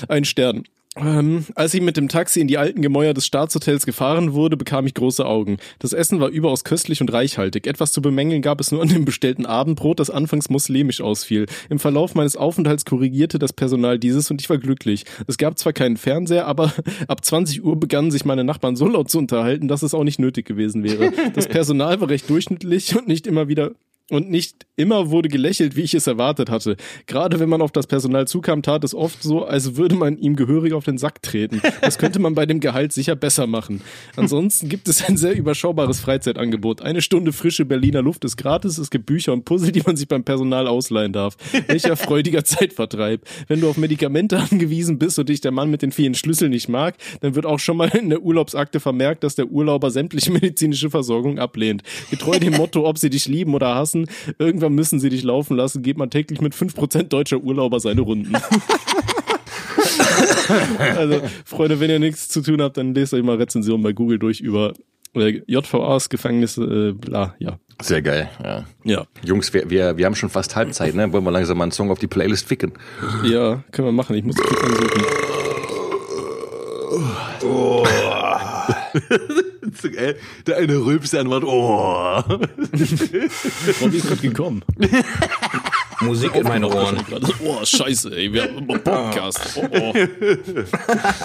Ein Stern. Ähm, als ich mit dem Taxi in die alten Gemäuer des Staatshotels gefahren wurde, bekam ich große Augen. Das Essen war überaus köstlich und reichhaltig. Etwas zu bemängeln gab es nur an dem bestellten Abendbrot, das anfangs muslimisch ausfiel. Im Verlauf meines Aufenthalts korrigierte das Personal dieses und ich war glücklich. Es gab zwar keinen Fernseher, aber ab 20 Uhr begannen sich meine Nachbarn so laut zu unterhalten, dass es auch nicht nötig gewesen wäre. Das Personal war recht durchschnittlich und nicht immer wieder und nicht immer wurde gelächelt, wie ich es erwartet hatte. Gerade wenn man auf das Personal zukam, tat es oft so, als würde man ihm gehörig auf den Sack treten. Das könnte man bei dem Gehalt sicher besser machen. Ansonsten gibt es ein sehr überschaubares Freizeitangebot. Eine Stunde frische Berliner Luft ist gratis. Es gibt Bücher und Puzzle, die man sich beim Personal ausleihen darf. Welcher freudiger Zeitvertreib. Wenn du auf Medikamente angewiesen bist und dich der Mann mit den vielen Schlüsseln nicht mag, dann wird auch schon mal in der Urlaubsakte vermerkt, dass der Urlauber sämtliche medizinische Versorgung ablehnt. Getreu dem Motto, ob sie dich lieben oder hassen, irgendwann müssen sie dich laufen lassen, geht man täglich mit 5% deutscher Urlauber seine Runden. also, Freunde, wenn ihr nichts zu tun habt, dann lest euch mal Rezensionen bei Google durch über äh, JVAs, Gefängnisse, äh, bla, ja. Sehr geil, ja. Ja, Jungs, wir, wir, wir haben schon fast Halbzeit, ne? Wollen wir langsam mal einen Song auf die Playlist ficken? ja, können wir machen. Ich muss kurz ansuchen. Der eine rülpst an Wort, oh. Robby ist gerade gekommen. Musik in meine Ohren. Oh, scheiße, ey, wir haben einen Podcast. Oh, oh.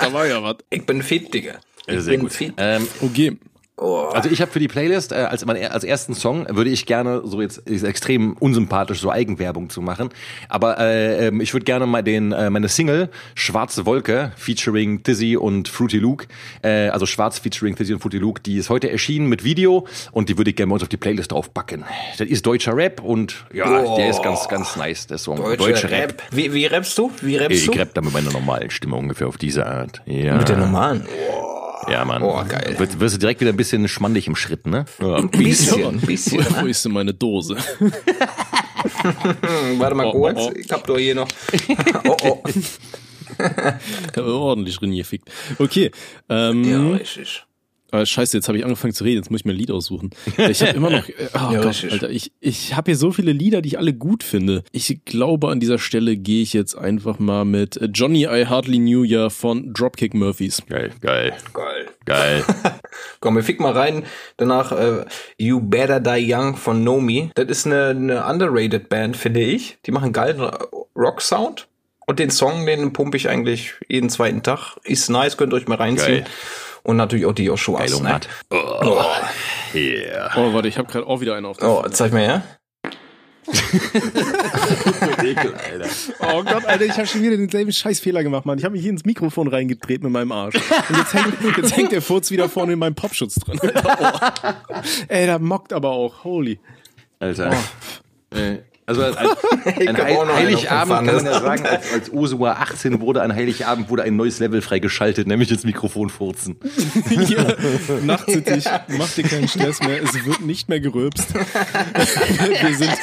Da war ja was. Ich bin fit, Digga. Ich Sehr bin gut. fit. Ähm, Okay. Also ich habe für die Playlist äh, als, mein, als ersten Song würde ich gerne so jetzt ist extrem unsympathisch so Eigenwerbung zu machen, aber äh, ähm, ich würde gerne mal den äh, meine Single Schwarze Wolke featuring Tizzy und Fruity Luke, äh, also Schwarz featuring Tizzy und Fruity Luke, die ist heute erschienen mit Video und die würde ich gerne bei uns auf die Playlist draufpacken. Das ist deutscher Rap und ja, Oh. der ist ganz ganz nice der Song. Deutsche Rap. Wie, wie rappst du? Wie rappst Ich du? rapp da mit meiner normalen Stimme ungefähr auf diese Art. Ja. Mit der normalen. Ja, Mann. Oh, geil. Wirst, wirst du direkt wieder ein bisschen schmandig im Schritt, ne? Ja. Ein bisschen, ein bisschen. Wo, wo ist denn meine Dose? Warte mal Oh, kurz. oh, oh. Ich hab doch hier noch. Oh, oh. Ordentlich reingefickt. Okay. Ähm, Ja, richtig. Ah, scheiße, jetzt habe ich angefangen zu reden, jetzt muss ich mir ein Lied aussuchen. Ich habe immer noch, äh, oh Ja, Gott. Alter, ich, ich habe hier so viele Lieder, die ich alle gut finde. Ich glaube, an dieser Stelle gehe ich jetzt einfach mal mit äh, Johnny I Hardly Knew Ya von Dropkick Murphys. Geil, geil, Geil. geil. Komm, wir fick mal rein. Danach äh, You Better Die Young von Nomi. Das ist eine, eine underrated Band, finde ich. Die machen geilen Rock-Sound. Und den Song, den pumpe ich eigentlich jeden zweiten Tag. Ist nice, könnt ihr euch mal reinziehen. Geil. Und natürlich auch die Joshuas. Geil, Ne? Matt. Oh. Yeah. Oh, warte, ich habe gerade auch wieder einen auf der Oh, zeig mal her. Ekel, Alter. Oh Gott, Alter, ich habe schon wieder denselben Scheißfehler gemacht, Mann. Ich habe mich hier ins Mikrofon reingedreht mit meinem Arsch. Und jetzt hängt, jetzt hängt der Furz wieder vorne in meinem Popschutz drin. Oh. Ey, da mockt aber auch. Holy. Alter. Äh, Also ein, ein Heil Heiligabend kann man ja sagen, als, als Ursula 18 wurde, an Heiligabend wurde ein neues Level freigeschaltet, nämlich das Mikrofon furzen. Hier, nachtsitzig, mach dir keinen Stress mehr, es wird nicht mehr gerülpst. Wir sind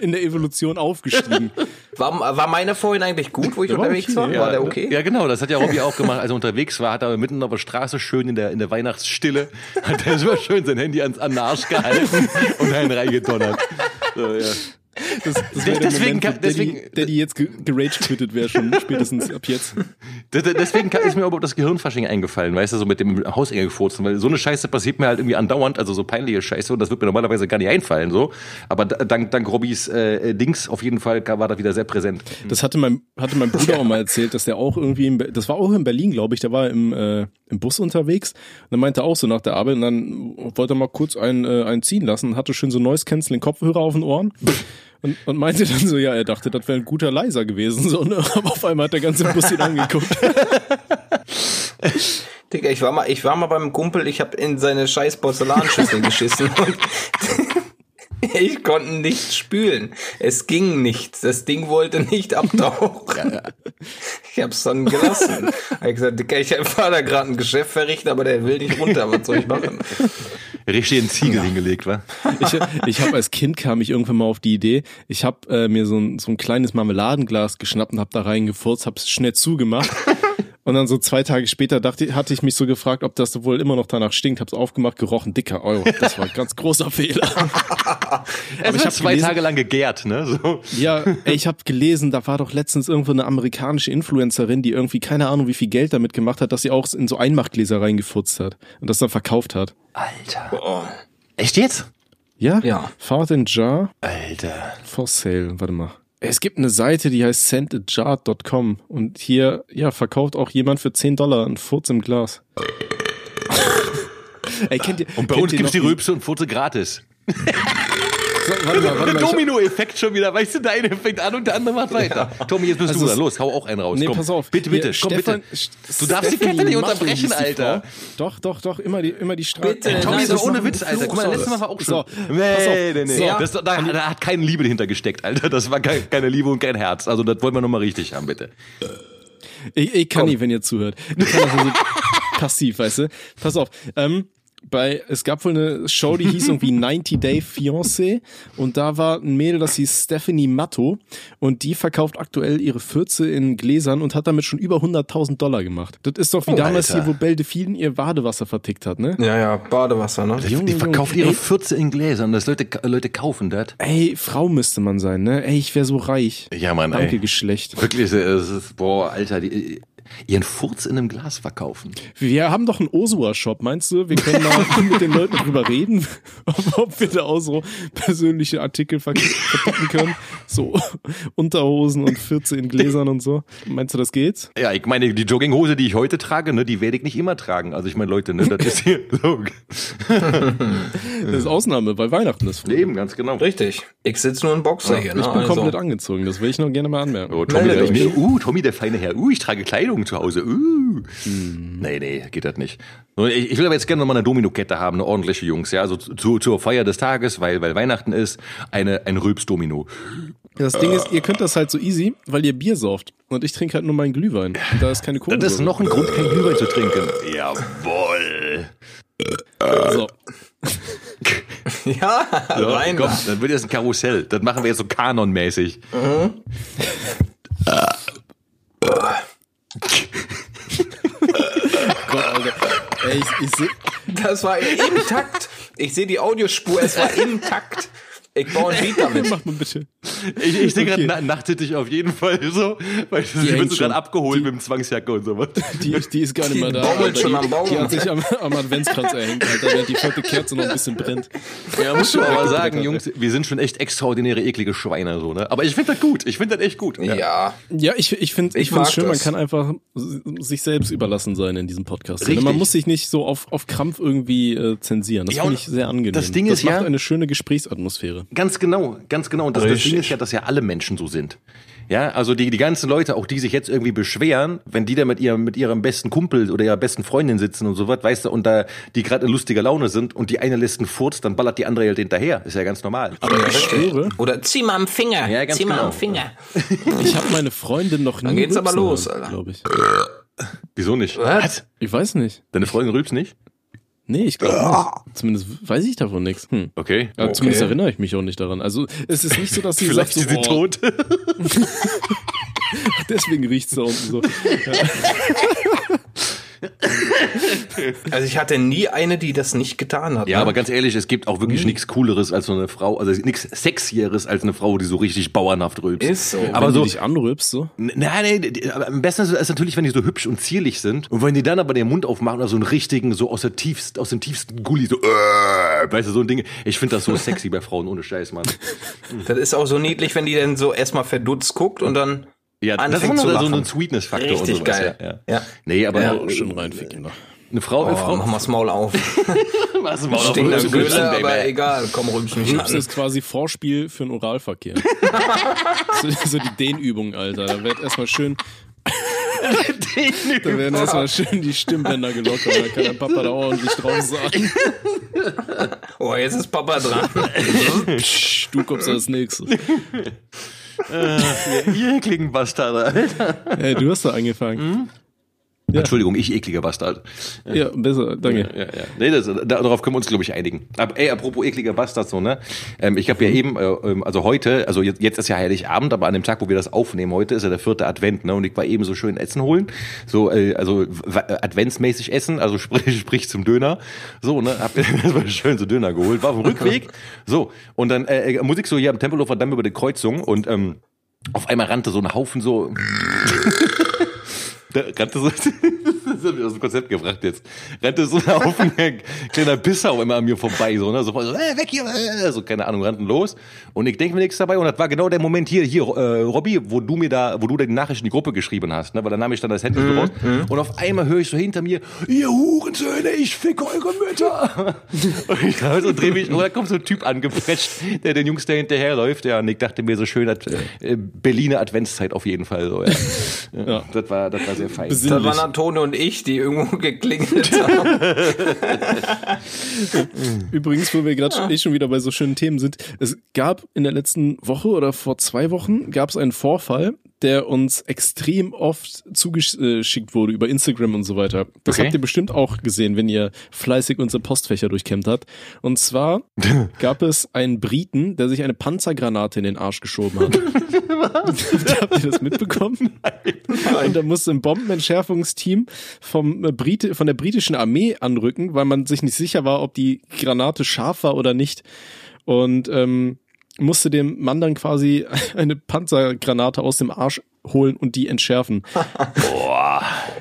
in der Evolution aufgestiegen. War, war meiner vorhin eigentlich gut, wo ich war unterwegs okay, war? ja. war der okay? Ja, genau, das hat ja Robby auch gemacht, als er unterwegs war, hat er mitten auf der Straße schön in der, in der Weihnachtsstille, hat er so schön sein Handy ans, an den Arsch gehalten und einen reingedonnert. So, ja. Das, das wäre der Deswegen Moment, kann- wo Daddy, deswegen- Daddy jetzt ge- gerage-quittet wäre schon spätestens ab jetzt. Deswegen ist mir aber das Gehirnfasching eingefallen, weißt du, so mit dem Hausenger gefurzen, weil so eine Scheiße passiert mir halt irgendwie andauernd, also so peinliche Scheiße und das wird mir normalerweise gar nicht einfallen, so. Aber dank, dank Robbys äh, Dings auf jeden Fall war das wieder sehr präsent. Das hatte mein, hatte mein Bruder auch mal erzählt, dass der auch irgendwie, in, das war auch in Berlin, glaube ich, der war im, äh, im Bus unterwegs und dann meinte er auch so nach der Arbeit und dann wollte er mal kurz einen, äh, einen ziehen lassen, hatte schön so Noise Canceling Kopfhörer auf den Ohren. Und, und meinte dann so, ja, er dachte, das wäre ein guter Leiser gewesen, so, ne? aber auf einmal hat der ganze Bus ihn angeguckt. Digga, ich war mal, ich war mal beim Kumpel, ich habe in seine scheiß Porzellanschüssel geschissen und ich konnte nicht spülen. Es ging nicht. Das Ding wollte nicht abtauchen. Ich hab's dann gelassen. Ich hab gesagt, Digga, ich war da gerade ein Geschäft verrichten, aber der will nicht runter. Was soll ich machen? Richtig in Ziegel hingelegt, wa? Ich, ich habe als Kind kam ich irgendwann mal auf die Idee, ich habe äh, mir so ein, so ein kleines Marmeladenglas geschnappt und habe da reingefurzt, habe es schnell zugemacht. Und dann so zwei Tage später dachte, hatte ich mich so gefragt, ob das wohl immer noch danach stinkt. Hab's aufgemacht, gerochen, dicker Euro. Das war ein ganz großer Fehler. Aber ich ich hab zwei gelesen- Tage lang gegärt, ne? So. Ja, ey, ich habe gelesen, da war doch letztens irgendwo eine amerikanische Influencerin, die irgendwie keine Ahnung, wie viel Geld damit gemacht hat, dass sie auch in so Einmachgläser reingefurzt hat und das dann verkauft hat. Alter. Oh, Echt jetzt? Ja? Ja. Fahrt in Jar Alter. for sale. Warte mal. Es gibt eine Seite, die heißt sentajar.com und hier, ja, verkauft auch jemand für 10 Dollar ein Furz im Glas. Ey, kennt ihr, Und bei kennt uns ihr gibt's die Rülpse und Furze gratis. So, warte mal, warte mal. Domino-Effekt schon wieder, weißt du, der eine fängt an und der andere macht weiter. Tommy, jetzt bist Also du dran. Los, hau auch einen raus. Nee, komm. pass auf. Bitte, bitte, Hier, komm Stefan- bitte. Du darfst die Stephanie Kette nicht unterbrechen, die Alter. Doch, doch, doch, immer die, immer die Straße. Bitte, Tommy, doch ohne Witz, Alter. Guck mal, letztes Mal war auch So, schon. pass auf. Nee, nee, nee. So. Das, da, da hat keine Liebe dahinter gesteckt, Alter. Das war kein, keine Liebe und kein Herz. Also, das wollen wir nochmal richtig haben, bitte. Ich, ich kann nicht, wenn ihr zuhört. Ich kann das nur so passiv, weißt du? Pass auf. Ähm, bei, es gab wohl eine Show, die hieß irgendwie 90 Day Fiancé und da war ein Mädel, das hieß Stephanie Matto und die verkauft aktuell ihre Fürze in Gläsern und hat damit schon über 100.000 Dollar gemacht. Das ist doch wie Oh, damals Alter. hier, wo Belle Delphine ihr Badewasser vertickt hat, ne? Ja, ja, Badewasser, ne? Die, die Junge. verkauft ihre Ey. Fürze in Gläsern. Das Leute, Leute kaufen das. Ey, Frau müsste man sein, ne? Ey, ich wäre so reich. Ja, Mann, Danke, ey. Geschlecht. Wirklich, es ist, boah, Alter, die, ihren Furz in einem Glas verkaufen. Wir haben doch einen Osua-Shop, meinst du? Wir können mal mit den Leuten drüber reden, ob, wir da auch so persönliche Artikel ver verticken können. So Unterhosen und Fürze in Gläsern und so. Meinst du, das geht? Ja, ich meine, die Jogginghose, die ich heute trage, ne, die werde ich nicht immer tragen. Also ich meine, Leute, ne, das ist hier so. Das ist Ausnahme, weil Weihnachten ist. früh. Eben, ganz genau. Richtig. Ich sitze nur in Boxer hier, ne? Ich bin also. komplett angezogen, das will ich noch gerne mal anmerken. Oh, Tommy, mir, uh, Tommy, der feine Herr, uh, ich trage Kleidung zu Hause, uh. Nee, nee, geht das nicht. Ich, ich will aber jetzt gerne noch mal eine Domino-Kette haben, eine ordentliche Jungs, ja, also zu, zur Feier des Tages, weil, weil Weihnachten ist, eine, ein Rülps-Domino. Das Ding ist, ihr könnt das halt so easy, weil ihr Bier sauft. Und ich trinke halt nur meinen Glühwein. Und da ist keine Kohle. Das ist noch ein Grund, kein Glühwein zu trinken. Jawoll. So. Ja, rein. Komm, dann wird jetzt ein Karussell. Das machen wir jetzt so kanonmäßig. Gott, Alter. Ey, ich, ich seh, Das war im Takt. Ich sehe die Audiospur, es war im Takt. Ich baue ein Beat damit. mach mal bitte. Ich, ich sehe gerade Okay. na, nachttittig auf jeden Fall so, weil hängt wird so schon. gerade abgeholt Die- mit dem Zwangsjacke und sowas. Die, die ist gar nicht mehr da. baumelt Alter. schon die, am Baum. Die hat sich am, am Adventskranz erhängt, Alter, während die vierte Kerze noch ein bisschen brennt. Ja, muss schon aber sagen, Jungs, wir sind schon echt extraordinäre, eklige Schweine, so, ne? Aber ich finde das gut. Ich finde das echt gut. Ja. Ja, ich, ich finde ich Ich finde mag es schön, man das. kann einfach sich selbst überlassen sein in diesem Podcast. Richtig. Man muss sich nicht so auf, auf Krampf irgendwie äh, zensieren. Das Ja, finde ich sehr angenehm. das Ding das ist macht ja- eine schöne Gesprächsatmosphäre. Ganz genau, ganz genau. Und das, das. Ding ist ja, dass ja alle Menschen so sind. Ja, also die, die ganzen Leute, auch die sich jetzt irgendwie beschweren, wenn die da mit ihrem, mit ihrem besten Kumpel oder ihrer besten Freundin sitzen und so was, weißt du, und da die gerade in lustiger Laune sind und die eine lässt einen Furz, dann ballert die andere halt hinterher. Ist ja ganz normal. Aber ich schwöre, Oder zieh mal am Finger. Ja, ganz zieh mal genau. am Finger. ich habe meine Freundin noch nie geht's aber los, glaube ich. Wieso nicht? Was? Ich weiß nicht. Deine Freundin rülpst nicht? Nee, ich glaube nicht. Zumindest weiß ich davon nichts. Hm. Okay. Ja, Zumindest erinnere ich mich auch nicht daran. Also es ist nicht so, dass sie Vielleicht sagt, ist sie oh, tot. deswegen riecht's da unten so. Also ich hatte nie eine, die das nicht getan hat. Ja, ne? aber ganz ehrlich, es gibt auch wirklich nichts Cooleres als so eine Frau, also nichts Sexieres als eine Frau, die so richtig bauernhaft rülpst. Ist so. Aber Wenn so, du dich anrülpst, so. Nein, nein, am besten ist es natürlich, wenn die so hübsch und zierlich sind. Und wenn die dann aber den Mund aufmachen oder so einen richtigen, so aus der tiefst, aus dem tiefsten Gully, so, äh, weißt du, so ein Ding. Ich finde das so sexy bei Frauen, ohne Scheiß, Mann. Das ist auch so niedlich, wenn die dann so erstmal verdutzt guckt und dann Ja, das ist so, zu so ein Sweetness-Faktor und Richtig sowas. geil. Ja, ja. Ja. Nee, aber Ja, Schön reinficken. ne? eine Frau, eine Oh, Frau, mach mal das Maul auf. was Maul auf, Stinkender rülpsen, Gülle, aber egal. Komm, rülps mich Rülpsen an. ist quasi Vorspiel für einen Oralverkehr. so, so die Dehnübung, Alter. Da wird erstmal schön, da werden erstmal schön die Stimmbänder gelockert. Da kann der Papa da ordentlich drauf sagen. Oh, jetzt ist Papa dran. Psch, du kommst als nächstes. Ihr ekligen Bastarde, Alter. Hey, du hast da angefangen. Ja. Entschuldigung, ich ekliger Bastard. Ja, besser, danke. Ja, ja. Nee, das, da, darauf können wir uns, glaube ich, einigen. Aber ey, apropos ekliger Bastard, so, ne? Ähm, ich habe ja eben, äh, ähm, also heute, also jetzt, jetzt ist ja Heiligabend, aber an dem Tag, wo wir das aufnehmen, heute ist ja der vierte Advent, ne? Und ich war eben so schön Essen holen. So, äh, also äh, adventsmäßig essen, also sprich, sprich zum Döner. So, ne? Hab erstmal schön so Döner geholt, war auf dem Rückweg. So, und dann äh, äh, Musik so hier am Tempelhofer Damm über die Kreuzung und ähm, auf einmal rannte so ein Haufen so. Rannte so, das hat mich aus dem Konzept gebracht jetzt. Rannte so ein Haufen kleiner Bissau immer an mir vorbei, so, ne, so, voll so äh, weg hier, äh, so, keine Ahnung, rannten los. Und ich denke mir nichts dabei und das war genau der Moment hier, hier, äh, Robby, wo du mir da, wo du da die Nachricht in die Gruppe geschrieben hast, ne, weil dann nahm ich dann das Handy so raus und auf einmal höre ich so hinter mir, ihr Hurensöhne, ich fick eure Mütter. und ich so dreh mich, und da kommt so ein Typ angeprescht, der den Jungs da hinterherläuft, ja, und ich dachte mir so schön, hat, äh, Berliner Adventszeit auf jeden Fall, so, ja. ja. Das war, das war sehr fein. Das waren Antone und ich, die irgendwo geklingelt haben. Übrigens, wo wir gerade eh schon wieder bei so schönen Themen sind, es gab in der letzten Woche oder vor zwei Wochen gab es einen Vorfall, der uns extrem oft zugeschickt wurde über Instagram und so weiter. Das Okay. habt ihr bestimmt auch gesehen, wenn ihr fleißig unsere Postfächer durchkämmt habt. Und zwar gab es einen Briten, der sich eine Panzergranate in den Arsch geschoben hat. habt ihr das mitbekommen? Und da musste ein Bombenentschärfungsteam vom äh, Brite, von der britischen Armee anrücken, weil man sich nicht sicher war, ob die Granate scharf war oder nicht. Und ähm, musste dem Mann dann quasi eine Panzergranate aus dem Arsch holen und die entschärfen.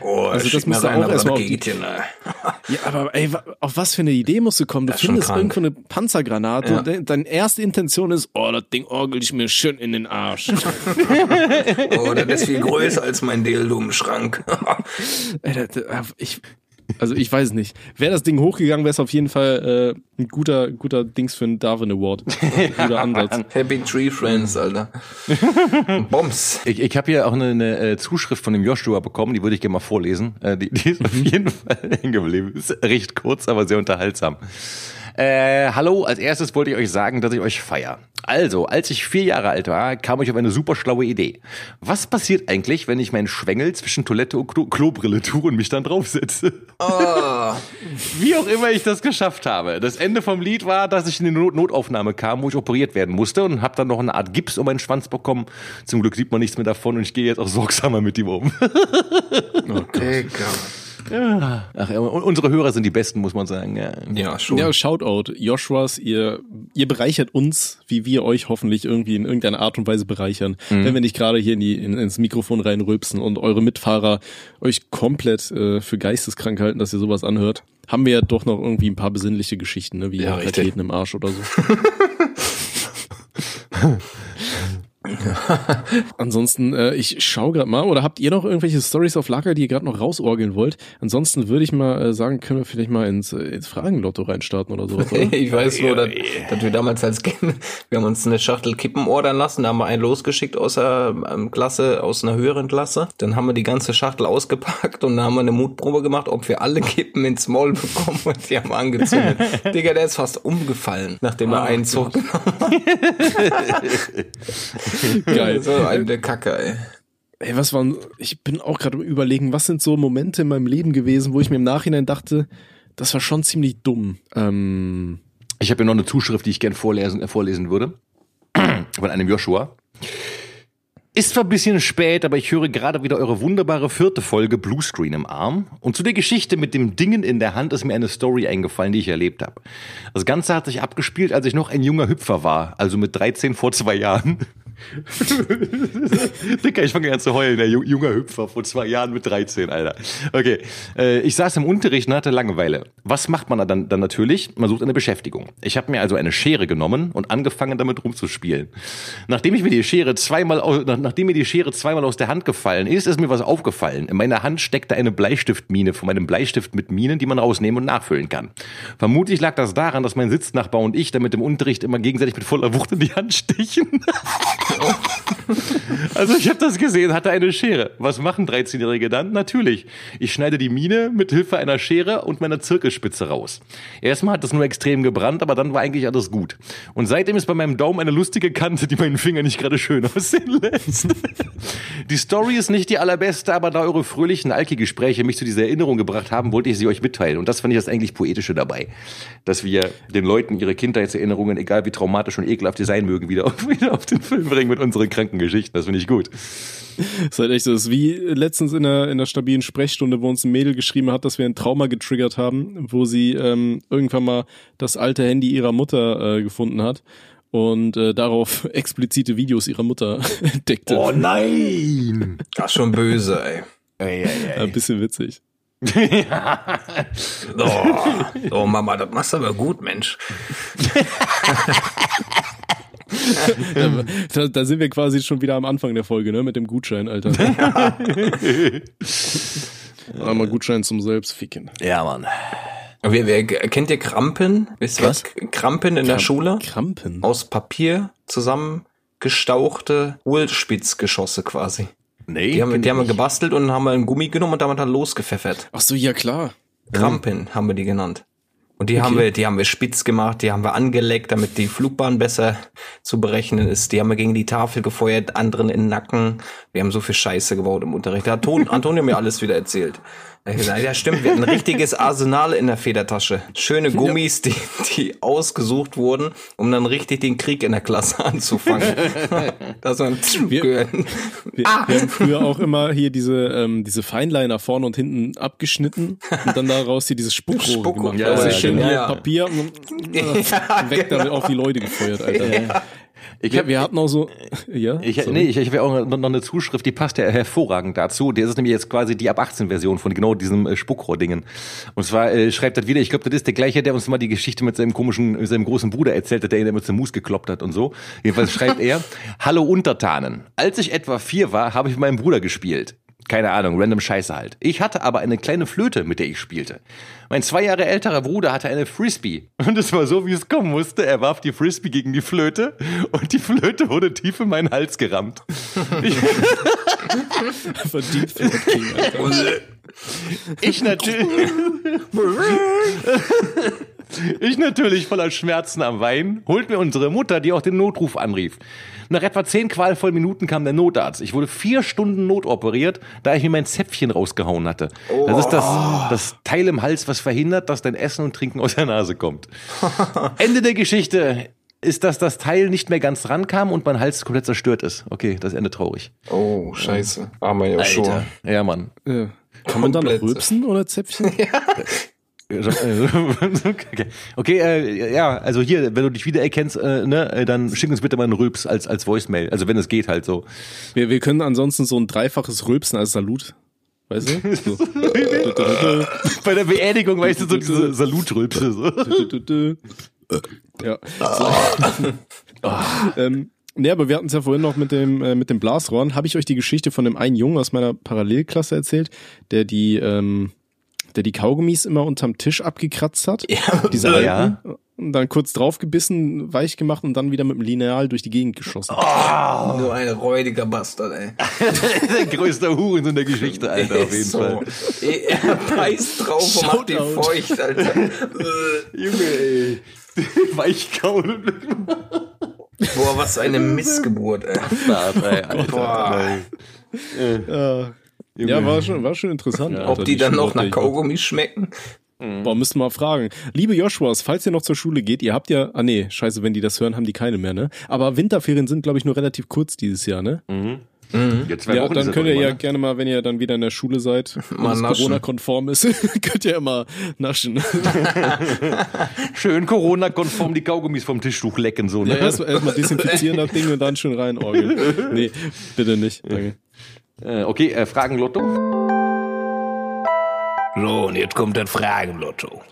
Oh, Also das rein, auch aber erstmal auf die-? Ja, aber ey, auf was für eine Idee musst du kommen? Du Das findest irgendwo eine Panzergranate Ja. und de deine erste Intention ist, oh, das Ding orgel ich mir schön in den Arsch. Oh, das ist viel größer als mein Dildo im Schrank. Ey, das, das, ich, also ich weiß nicht. Wäre das Ding hochgegangen, wäre es auf jeden Fall äh, ein guter, guter Dings für einen Darwin Award. guter Ansatz. Happy Tree Friends, Alter. Bombs. Ich, ich habe hier auch eine, eine äh, Zuschrift von dem Joshua bekommen, die würde ich gerne mal vorlesen. Äh, die, die ist auf jeden Fall hängen geblieben. Ist recht kurz, aber sehr unterhaltsam. Äh, hallo, als erstes wollte ich euch sagen, dass ich euch feier. Also, als ich vier Jahre alt war, kam ich auf eine super schlaue Idee. Was passiert eigentlich, wenn ich meinen Schwengel zwischen Toilette und Klo Klobrille tue und mich dann draufsetze? Oh, Wie auch immer ich das geschafft habe. Das Ende vom Lied war, dass ich in die Not Notaufnahme kam, wo ich operiert werden musste und habe dann noch eine Art Gips um meinen Schwanz bekommen. Zum Glück sieht man nichts mehr davon und ich gehe jetzt auch sorgsamer mit ihm um. Digga. Ach, ja, und unsere Hörer sind die besten, muss man sagen. Ja. Ja, schon. Ja, Shoutout, Joshuas, ihr, ihr bereichert uns, wie wir euch hoffentlich irgendwie in irgendeiner Art und Weise bereichern, wenn wir nicht gerade hier in die, in, ins Mikrofon reinrülpsen und eure Mitfahrer euch komplett äh, für geisteskrank halten, dass ihr sowas anhört. Haben wir ja doch noch irgendwie ein paar besinnliche Geschichten, ne? wie Ja. Raketen im Arsch oder so. Ansonsten, äh, ich schau gerade mal, oder habt ihr noch irgendwelche Stories auf Lager, die ihr gerade noch rausorgeln wollt? Ansonsten würde ich mal äh, sagen, können wir vielleicht mal ins, äh, ins Fragenlotto reinstarten oder sowas, oder? Ich weiß nur, dass, dass wir damals als Kind, wir haben uns eine Schachtel Kippen ordern lassen, da haben wir einen losgeschickt aus der ähm, Klasse, aus einer höheren Klasse. Dann haben wir die ganze Schachtel ausgepackt und dann haben wir eine Mutprobe gemacht, ob wir alle Kippen ins Maul bekommen und die haben angezündet. Digga, der ist fast umgefallen, nachdem er einen Zug genommen Geil. So eine Kacke, ey. Ey, was waren, ich bin auch gerade am überlegen, was sind so Momente in meinem Leben gewesen, wo ich mir im Nachhinein dachte, das war schon ziemlich dumm. Ähm, Ich habe hier noch eine Zuschrift, die ich gern vorlesen, äh, vorlesen würde. Von einem Joshua. Ist zwar ein bisschen spät, aber ich höre gerade wieder eure wunderbare vierte Folge Bluescreen im Arm. Und zu der Geschichte mit dem Dingen in der Hand ist mir eine Story eingefallen, die ich erlebt habe. Das Ganze hat sich abgespielt, als ich noch ein junger Hüpfer war, also mit 13 vor zwei Jahren. Dicker, ich fange an zu heulen, der junger Hüpfer vor zwei Jahren mit 13, Alter. Okay, äh, ich saß im Unterricht und hatte Langeweile. Was macht man dann, dann natürlich? Man sucht eine Beschäftigung. Ich habe mir also eine Schere genommen und angefangen damit rumzuspielen. Nachdem ich mir die Schere zweimal, aus, nachdem mir die Schere zweimal aus der Hand gefallen ist, ist mir was aufgefallen. In meiner Hand steckte eine Bleistiftmine von meinem Bleistift mit Minen, die man rausnehmen und nachfüllen kann. Vermutlich lag das daran, dass mein Sitznachbar und ich damit im Unterricht immer gegenseitig mit voller Wucht in die Hand stichen. Also ich habe das gesehen, hatte eine Schere. Was machen 13-Jährige dann? Natürlich. Ich schneide die Mine mit Hilfe einer Schere und meiner Zirkelspitze raus. Erstmal hat das nur extrem gebrannt, aber dann war eigentlich alles gut. Und seitdem ist bei meinem Daumen eine lustige Kante, die meinen Finger nicht gerade schön aussehen lässt. Die Story ist nicht die allerbeste, aber da eure fröhlichen Alki-Gespräche mich zu dieser Erinnerung gebracht haben, wollte ich sie euch mitteilen. Und das fand ich das eigentlich Poetische dabei. Dass wir den Leuten ihre Kindheitserinnerungen, egal wie traumatisch und ekelhaft sie sein mögen, wieder auf, wieder auf den Film bringen mit unseren kranken Geschichten. Das finde ich gut. Das ist halt echt so. Das ist wie letztens in der, in der stabilen Sprechstunde, wo uns ein Mädel geschrieben hat, dass wir ein Trauma getriggert haben, wo sie ähm, irgendwann mal das alte Handy ihrer Mutter äh, gefunden hat und äh, darauf explizite Videos ihrer Mutter entdeckte. Oh nein! Das ist schon böse, ey. Ey, ey, ey. Ein bisschen witzig. Oh, oh Mama, das machst du aber gut, Mensch. da, da sind wir quasi schon wieder am Anfang der Folge, ne? Mit dem Gutschein, Alter. Einmal Gutschein zum Selbstficken. Ja, Mann. Wer, wer, kennt ihr Krampen? Wisst ihr was? Krampen in der Schule? Krampen. Aus Papier zusammengestauchte Hohlspitzgeschosse quasi. Nee, Die haben, die haben wir gebastelt und haben einen Gummi genommen und damit dann losgepfeffert. Ach so, ja klar. Krampen haben wir die genannt. Und die haben wir, die haben wir spitz gemacht, die haben wir angeleckt, damit die Flugbahn besser zu berechnen ist. Die haben wir gegen die Tafel gefeuert, anderen in den Nacken. Wir haben so viel Scheiße gebaut im Unterricht. Da hat Ton, Antonio mir alles wieder erzählt. Ja stimmt, wir hatten ein richtiges Arsenal in der Federtasche. Schöne Gummis, die, die ausgesucht wurden, um dann richtig den Krieg in der Klasse anzufangen. das war ein Wir- gehören. Wir, wir haben früher auch immer hier diese, ähm, diese Feinliner vorne und hinten abgeschnitten und dann daraus hier dieses Spuckrohr Spuckrohr, gemacht. ja, also ja, schön genau. hier Papier und äh, weg damit auf die Leute gefeuert, Alter. Ich Ja, hab, wir hatten auch so, ja, ich, sorry. nee, ich, ich habe ja auch noch, noch eine Zuschrift, die passt ja hervorragend dazu. Der ist nämlich jetzt quasi die ab 18 Version von genau diesem äh, Spuckrohr-Dingen. Und zwar äh, schreibt das wieder, ich glaube, das ist der gleiche, der uns mal die Geschichte mit seinem komischen, mit seinem großen Bruder erzählt hat, der ihn immer zum Mus gekloppt hat und so. Jedenfalls schreibt er, Hallo Untertanen. Als ich etwa vier war, habe ich mit meinem Bruder gespielt. Keine Ahnung, random Scheiße halt. Ich hatte aber eine kleine Flöte, mit der ich spielte. Mein zwei Jahre älterer Bruder hatte eine Frisbee. Und es war so, wie es kommen musste. Er warf die Frisbee gegen die Flöte und die Flöte wurde tief in meinen Hals gerammt. Einfach Deep Throat King, Alter. Ich natürlich. Ich natürlich voller Schmerzen am Weinen, holt mir unsere Mutter, die auch den Notruf anrief. Nach etwa zehn qualvollen Minuten kam der Notarzt. Ich wurde vier Stunden notoperiert, da ich mir mein Zäpfchen rausgehauen hatte. Das ist das, das Teil im Hals, was verhindert, dass dein Essen und Trinken aus der Nase kommt. Ende der Geschichte ist, dass das Teil nicht mehr ganz rankam und mein Hals komplett zerstört ist. Okay, das Ende traurig. Oh, scheiße. Armer Joshua. Ja, Mann. Ja. Kann man da noch rülpsen oder Zäpfchen? okay, okay äh, ja, also hier, wenn du dich wiedererkennst, äh, ne, äh, dann schick uns bitte mal einen Rülps als, als Voicemail. Also wenn es geht halt so. Wir, wir können ansonsten so ein dreifaches Rülpsen als Salut. Weißt du? So. Bei der Beerdigung, weißt du, so diese Salutrülpse. So. ja. So. ähm, nee, aber wir hatten es ja vorhin noch mit dem, äh, mit dem Blasrohren. Habe ich euch die Geschichte von dem einen Jungen aus meiner Parallelklasse erzählt, der die, ähm, der die Kaugummis immer unterm Tisch abgekratzt hat? Ja, Diese Ja. alten. Und dann kurz draufgebissen, weich gemacht und dann wieder mit dem Lineal durch die Gegend geschossen. Nur ein räudiger Bastard, ey. der größte Hurensohn der Geschichte, Alter, auf jeden so. Fall. Ey, Er beißt drauf und macht die Shoutout. feucht, Alter. Junge, ey. Weichkauen. Boah, was eine Missgeburt, ey. Alter. Boah. Ja, ja war, schon, war schon interessant. Alter, Ob die dann noch nach. Kaugummis schmecken? Boah, müssten wir mal fragen. Liebe Joshuas, falls ihr noch zur Schule geht, ihr habt ja, ah nee, scheiße, wenn die das hören, haben die keine mehr, ne? Aber Winterferien sind, glaube ich, nur relativ kurz dieses Jahr, ne? Jetzt zwei Ja, Wochen ist dann könnt ihr ja ne? gerne mal, wenn ihr dann wieder in der Schule seid Mal es naschen. Corona-konform ist, könnt ihr immer naschen. Schön Corona-konform die Kaugummis vom Tischtuch lecken, so, Ja, ne? erstmal erst mal desinfizieren das Ding und dann schön reinorgeln. Nee, bitte nicht. Danke. Äh, okay, äh, Fragen Lotto. So, und jetzt kommt das Fragenlotto.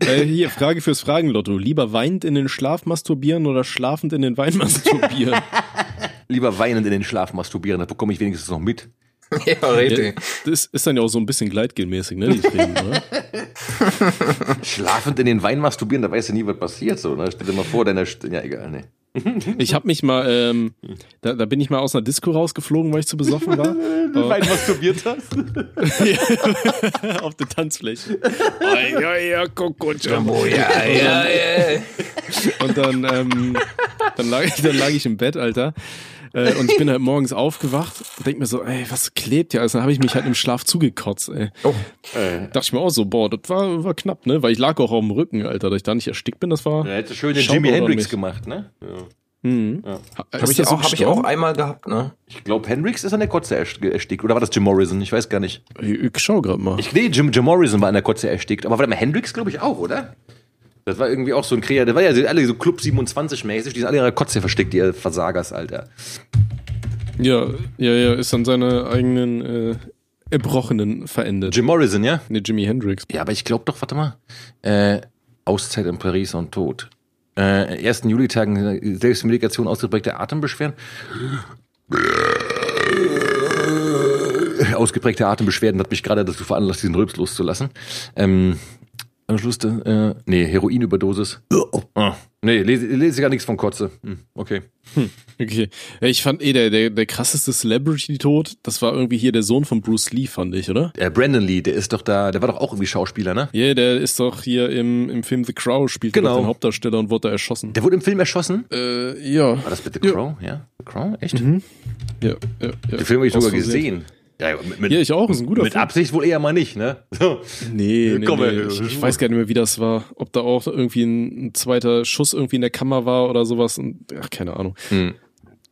Äh, hier, Frage fürs Fragenlotto. Lieber weinend in den Schlaf masturbieren oder schlafend in den Wein masturbieren? Lieber weinend in den Schlaf masturbieren, da bekomme ich wenigstens noch mit. ja, Ja, richtig. das ist dann ja auch so ein bisschen gleitgelmäßig, ne, die Themen, oder? Schlafend in den Wein masturbieren, da weißt du nie, was passiert, so, ne? Stell dir mal vor, deine, St- ja, egal, ne. Ich habe mich mal, ähm, da, da bin ich mal aus einer Disco rausgeflogen, weil ich zu besoffen war. Wein masturbiert hast? Auf der Tanzfläche. Ja, ja, ja, Coco ja, ja, ja. Und dann, ähm, dann, lag, dann lag ich im Bett, Alter. Äh, und ich bin halt morgens aufgewacht und denk mir so, ey, was klebt ja? Also dann habe ich mich halt im Schlaf zugekotzt, ey. Oh. Dachte ich mir auch so, boah, das war, war knapp, ne? Weil ich lag auch auf dem Rücken, Alter, dass ich da nicht erstickt bin, das war. Da hättest du schön den Jimi Hendrix gemacht, ne? Ja. Habe ich, auch, hab ich auch einmal gehabt, ne? Ich glaube, Hendrix ist an der Kotze erst- erstickt. Oder war das Jim Morrison? Ich weiß gar nicht. Ich, ich schau grad mal. Ich, nee, Jim, Jim Morrison war an der Kotze erstickt. Aber warte mal, Hendrix glaube ich auch, oder? Das war irgendwie auch so ein Kreativ. Der war ja alle so Club 27 mäßig. Die sind alle der Kotze versteckt, die Versagers, Alter. Ja, ja, ja, ist an seine eigenen äh, Erbrochenen verendet. Jim Morrison, ja? Ne, Jimi Hendrix. Ja, aber ich glaube doch, warte mal. Äh, Auszeit in Paris und Tod. Äh, ersten Julitagen Selbstmedikation ausgeprägte Atembeschwerden. Ausgeprägte Atembeschwerden hat mich gerade dazu veranlasst, diesen Rülps loszulassen. Ähm, am Schluss, äh, nee, Heroinüberdosis. Ah, nee, lese, lese gar nichts von Kotze. Hm, okay. Okay. Ja, ich fand eh, der, der, der krasseste Celebrity-Tod, das war irgendwie hier der Sohn von Bruce Lee, fand ich, oder? Der Brandon Lee, der ist doch da, der war doch auch irgendwie Schauspieler, ne? Ja, der ist doch hier im, im Film The Crow, spielt Genau. den Hauptdarsteller und wurde da erschossen. Der wurde im Film erschossen. Äh, ja. War das mit The Crow? Ja. The Crow? Echt? Ja, ja, ja. Den Film habe ich sogar gesehen. Ja, mit, Ja, ich auch, ist ein guter mit Film. Absicht wohl eher mal nicht, ne? So. Nee, nee, Komm, nee. Ich, ich weiß gar nicht mehr, wie das war. Ob da auch irgendwie ein, ein zweiter Schuss irgendwie in der Kammer war oder sowas. Ach, keine Ahnung. Hm.